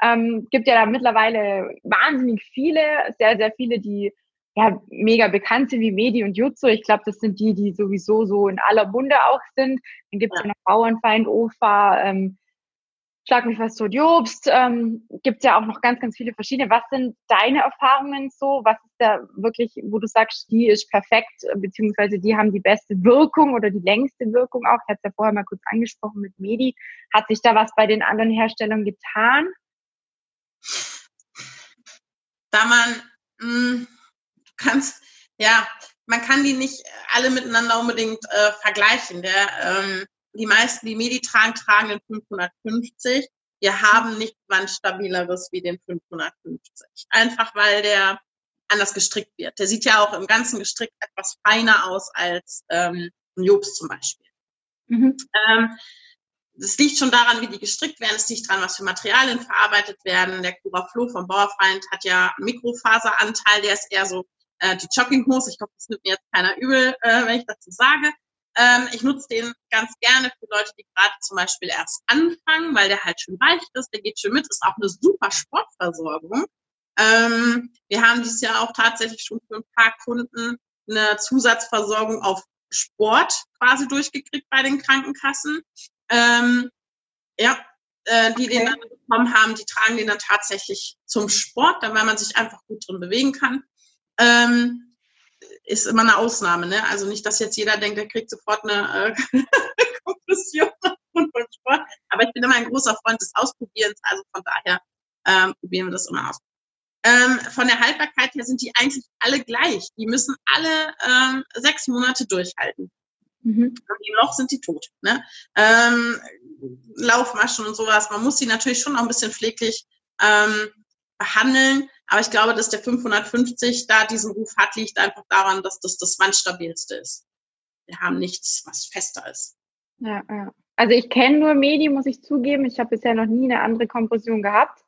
Ähm, gibt ja da mittlerweile wahnsinnig viele, sehr, sehr viele, die ja mega bekannt sind wie Medi und Jutsu. Ich glaube, das sind die, die sowieso so in aller Munde auch sind. Dann gibt es ja. ja noch Bauernfeind, OFA, ähm, Schlag mich was tot, Jobst, ähm, gibt ja auch noch ganz, ganz viele verschiedene. Was sind deine Erfahrungen so? Was ist da wirklich, wo du sagst, die ist perfekt, beziehungsweise die haben die beste Wirkung oder die längste Wirkung auch? Ich hatte ja vorher mal kurz angesprochen mit Medi. Hat sich da was bei den anderen Herstellern getan? Da man, mh, hm, du kannst, ja, man kann die nicht alle miteinander unbedingt äh, vergleichen. Der, ähm, die meisten, die Medi tragen, tragen den 550. Wir haben nicht wandstabileres wie den 550. Einfach weil der anders gestrickt wird. Der sieht ja auch im ganzen Gestrick etwas feiner aus als ähm, ein Jobs zum Beispiel. Mhm. Ähm, das liegt schon daran, wie die gestrickt werden. Es liegt daran, was für Materialien verarbeitet werden. Der Cura Flow vom Bauerfeind hat ja einen Mikrofaseranteil. Der ist eher so äh, die Jogginghose. Ich glaube, das nimmt mir jetzt keiner übel, äh, wenn ich dazu sage. Ähm, ich nutze den ganz gerne für Leute, die gerade zum Beispiel erst anfangen, weil der halt schön weich ist, der geht schön mit, ist auch eine super Sportversorgung. Ähm, wir haben dieses Jahr auch tatsächlich schon für ein paar Kunden eine Zusatzversorgung auf Sport quasi durchgekriegt bei den Krankenkassen. Ähm, ja, äh, die okay. den dann bekommen haben, die tragen den dann tatsächlich zum Sport, dann weil man sich einfach gut drin bewegen kann. Ähm, ist immer eine Ausnahme, ne? Also nicht, dass jetzt jeder denkt, er kriegt sofort eine äh, Konklusion von Sport. Aber ich bin immer ein großer Freund des Ausprobierens, also von daher ähm, probieren wir das immer aus. Ähm, von der Haltbarkeit her sind die eigentlich alle gleich. Die müssen alle ähm, sechs Monate durchhalten. Mhm. Im Loch sind die tot. Ne? Ähm, Laufmaschen und sowas. Man muss sie natürlich schon auch ein bisschen pfleglich ähm, behandeln. Aber ich glaube, dass der 550 da diesen Ruf hat, liegt einfach daran, dass das das wandstabilste ist. Wir haben nichts, was fester ist. Ja, ja. Also ich kenne nur Medi, muss ich zugeben. Ich habe bisher noch nie eine andere Kompression gehabt.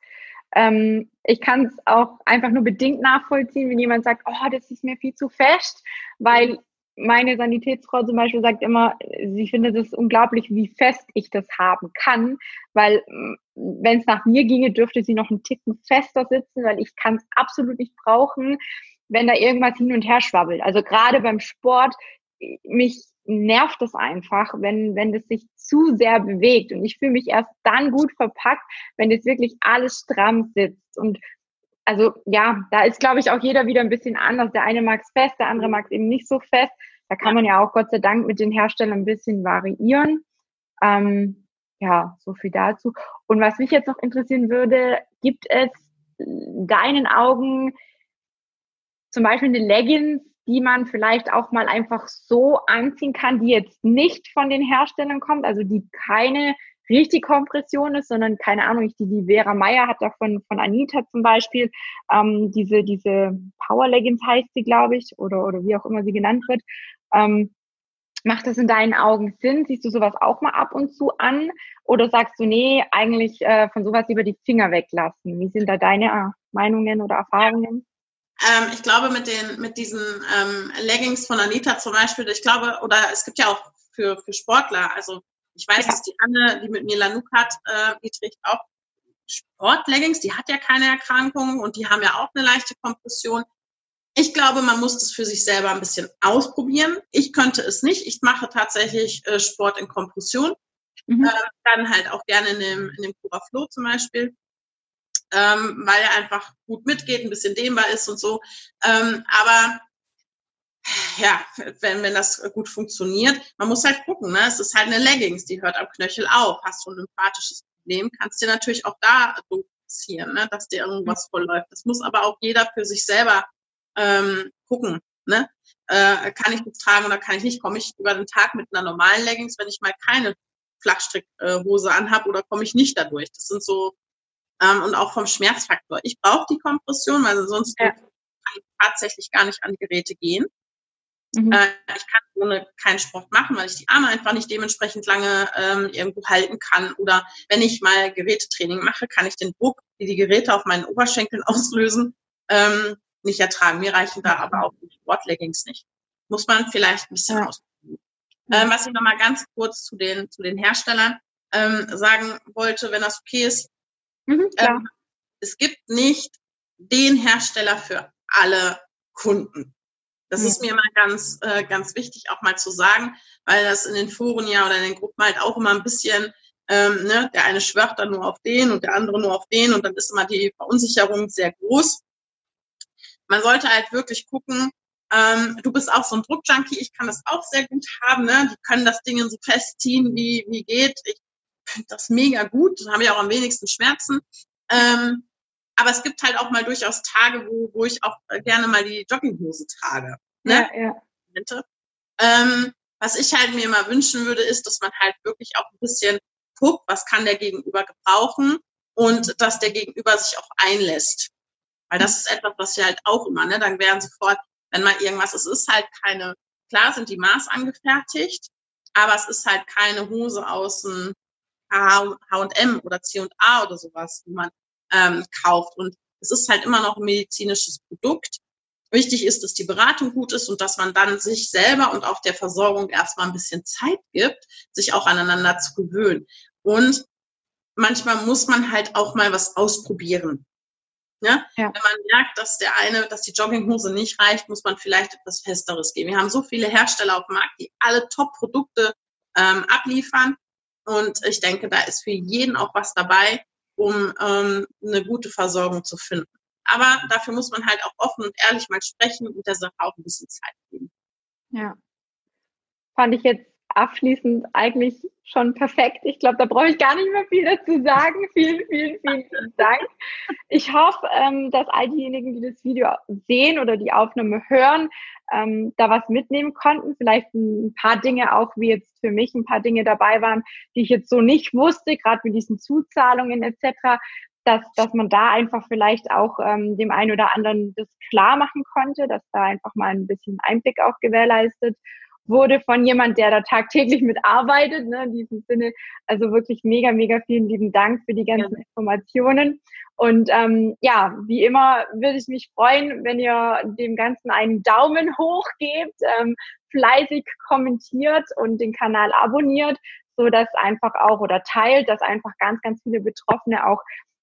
Ähm, ich kann es auch einfach nur bedingt nachvollziehen, wenn jemand sagt, oh, das ist mir viel zu fest, weil meine Sanitätsfrau zum Beispiel sagt immer, sie findet es unglaublich, wie fest ich das haben kann, weil mm, wenn es nach mir ginge, dürfte sie noch einen Ticken fester sitzen, weil ich kann es absolut nicht brauchen, wenn da irgendwas hin und her schwabbelt. Also gerade beim Sport, mich nervt es einfach, wenn, wenn das sich zu sehr bewegt. Und ich fühle mich erst dann gut verpackt, wenn das wirklich alles stramm sitzt. Und also ja, da ist, glaube ich, auch jeder wieder ein bisschen anders. Der eine mag es fest, der andere mag es eben nicht so fest. Da kann man ja auch Gott sei Dank mit den Herstellern ein bisschen variieren. Ähm, ja, so viel dazu. Und was mich jetzt noch interessieren würde, gibt es deinen Augen zum Beispiel eine Leggings, die man vielleicht auch mal einfach so anziehen kann, die jetzt nicht von den Herstellern kommt, also die keine richtig Kompression ist, sondern keine Ahnung, die, die Vera Meyer hat da von, von Anita zum Beispiel, ähm, diese, diese Power Leggings heißt sie, glaube ich, oder, oder wie auch immer sie genannt wird. Ähm, macht das in deinen Augen Sinn? Siehst du sowas auch mal ab und zu an? Oder sagst du, nee, eigentlich äh, von sowas lieber die Finger weglassen? Wie sind da deine äh, Meinungen oder Erfahrungen? Ähm, ich glaube, mit den, mit diesen ähm, Leggings von Anita zum Beispiel, ich glaube, oder es gibt ja auch für, für Sportler, also ich weiß, ja. dass die Anne, die mit mir Lanuk hat, äh, die trägt auch Sportleggings, die hat ja keine Erkrankung und die haben ja auch eine leichte Kompression. Ich glaube, man muss das für sich selber ein bisschen ausprobieren. Ich könnte es nicht. Ich mache tatsächlich äh, Sport in Kompression. Mhm. Äh, dann halt auch gerne in dem, in dem Cura Flow zum Beispiel. Ähm, weil er einfach gut mitgeht, ein bisschen dehnbar ist und so. Ähm, aber ja, wenn, wenn das gut funktioniert, man muss halt gucken, ne? Es ist halt eine Leggings, die hört am Knöchel auf. Hast du ein lymphatisches Problem, kannst dir natürlich auch da so passieren, ne? dass dir irgendwas vollläuft. Das muss aber auch jeder für sich selber ähm, gucken. Ne? Äh, kann ich das tragen oder kann ich nicht? Komme ich über den Tag mit einer normalen Leggings, wenn ich mal keine Flachstrickhose anhab oder komme ich nicht dadurch? Das sind so ähm, und auch vom Schmerzfaktor. Ich brauche die Kompression, weil sonst ja. kann ich tatsächlich gar nicht an die Geräte gehen. Mhm. Äh, ich kann ohne keinen Sport machen, weil ich die Arme einfach nicht dementsprechend lange ähm, irgendwo halten kann. Oder wenn ich mal Gerätetraining mache, kann ich den Druck, die die Geräte auf meinen Oberschenkeln auslösen, ähm, nicht ertragen. Mir reichen da aber auch die Sportleggings nicht. Muss man vielleicht ein bisschen ja. ausprobieren. Ähm, was ich nochmal ganz kurz zu den, zu den Herstellern ähm, sagen wollte, wenn das okay ist. Mhm, ähm, es gibt nicht den Hersteller für alle Kunden. Das ist mir mal ganz, äh, ganz wichtig auch mal zu sagen, weil das in den Foren ja oder in den Gruppen halt auch immer ein bisschen Ähm, ne? Der eine schwört dann nur auf den und der andere nur auf den und dann ist immer die Verunsicherung sehr groß. Man sollte halt wirklich gucken, ähm, du bist auch so ein Druckjunkie, ich kann das auch sehr gut haben. Ne? Die können das Ding so festziehen, wie, wie geht. Ich finde das mega gut, dann habe ich auch am wenigsten Schmerzen. Ähm, aber es gibt halt auch mal durchaus Tage, wo, wo ich auch gerne mal die Jogginghose trage. Ne? Ja, ja. Ähm, was ich halt mir immer wünschen würde, ist, dass man halt wirklich auch ein bisschen guckt, was kann der Gegenüber gebrauchen und dass der Gegenüber sich auch einlässt. Weil das ist etwas, was wir halt auch immer, ne? Dann werden sofort, wenn mal irgendwas, es ist halt keine, klar sind die Maß angefertigt, aber es ist halt keine Hose aus dem H&M oder C&A oder sowas, die man ähm, kauft. Und es ist halt immer noch ein medizinisches Produkt. Wichtig ist, dass die Beratung gut ist und dass man dann sich selber und auch der Versorgung erstmal ein bisschen Zeit gibt, sich auch aneinander zu gewöhnen. Und manchmal muss man halt auch mal was ausprobieren. Ne? Ja. Wenn man merkt, dass der eine, dass die Jogginghose nicht reicht, muss man vielleicht etwas Festeres geben. Wir haben so viele Hersteller auf dem Markt, die alle Top-Produkte ähm, abliefern. Und ich denke, da ist für jeden auch was dabei, um ähm, eine gute Versorgung zu finden. Aber dafür muss man halt auch offen und ehrlich mal sprechen und der Sache auch ein bisschen Zeit geben. Ja. Fand ich jetzt abschließend eigentlich schon perfekt. Ich glaube, da brauche ich gar nicht mehr viel dazu sagen. Vielen, vielen, vielen, vielen Dank. Ich hoffe, ähm, dass all diejenigen, die das Video sehen oder die Aufnahme hören, ähm, da was mitnehmen konnten. Vielleicht ein paar Dinge auch, wie jetzt für mich ein paar Dinge dabei waren, die ich jetzt so nicht wusste, gerade mit diesen Zuzahlungen etc., dass, dass man da einfach vielleicht auch ähm, dem einen oder anderen das klar machen konnte, dass da einfach mal ein bisschen Einblick auch gewährleistet wurde von jemand, der da tagtäglich mitarbeitet, ne, in diesem Sinne. Also wirklich mega, mega vielen lieben Dank für die ganzen ja. Informationen. Und ähm, ja, wie immer würde ich mich freuen, wenn ihr dem Ganzen einen Daumen hoch gebt, ähm, fleißig kommentiert und den Kanal abonniert, so dass einfach auch oder teilt, dass einfach ganz, ganz viele Betroffene auch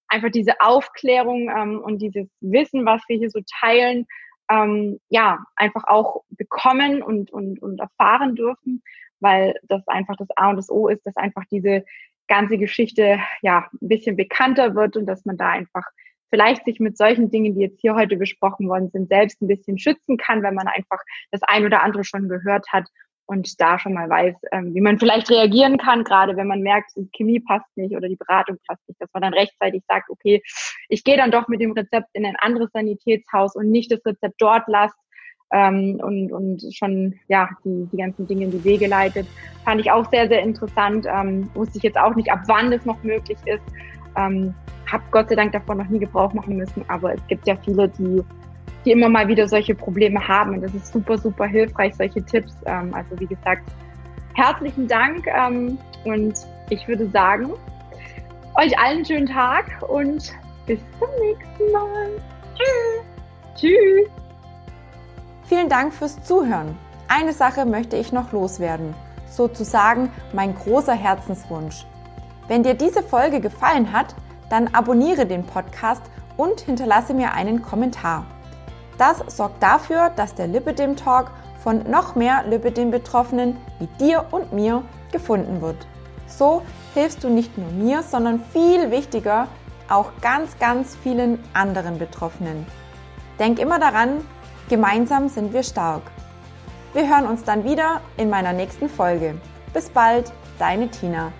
einfach diese Aufklärung ähm, und dieses Wissen, was wir hier so teilen, ähm, ja, einfach auch bekommen und, und, und erfahren dürfen, weil das einfach das A und das O ist, dass einfach diese ganze Geschichte ja ein bisschen bekannter wird und dass man da einfach vielleicht sich mit solchen Dingen, die jetzt hier heute besprochen worden sind, selbst ein bisschen schützen kann, wenn man einfach das ein oder andere schon gehört hat und da schon mal weiß, ähm, wie man vielleicht reagieren kann, gerade wenn man merkt, die Chemie passt nicht oder die Beratung passt nicht, dass man dann rechtzeitig sagt, okay, ich gehe dann doch mit dem Rezept in ein anderes Sanitätshaus und nicht das Rezept dort lasst ähm, und, und schon ja die, die ganzen Dinge in die Wege leitet. Fand ich auch sehr, sehr interessant. Ähm, wusste ich jetzt auch nicht, ab wann das noch möglich ist. Ähm, hab Gott sei Dank davon noch nie Gebrauch machen müssen, aber es gibt ja viele, die die immer mal wieder solche Probleme haben. Und das ist super, super hilfreich, solche Tipps. Ähm, also wie gesagt, herzlichen Dank ähm, und ich würde sagen, euch allen einen schönen Tag und bis zum nächsten Mal. Tschüss. Tschüss. Vielen Dank fürs Zuhören. Eine Sache möchte ich noch loswerden. Sozusagen mein großer Herzenswunsch. Wenn dir diese Folge gefallen hat, dann abonniere den Podcast und hinterlasse mir einen Kommentar. Das sorgt dafür, dass der Lipidem Talk von noch mehr Lipidem-Betroffenen wie dir und mir gefunden wird. So hilfst du nicht nur mir, sondern viel wichtiger auch ganz, ganz vielen anderen Betroffenen. Denk immer daran, gemeinsam sind wir stark. Wir hören uns dann wieder in meiner nächsten Folge. Bis bald, deine Tina.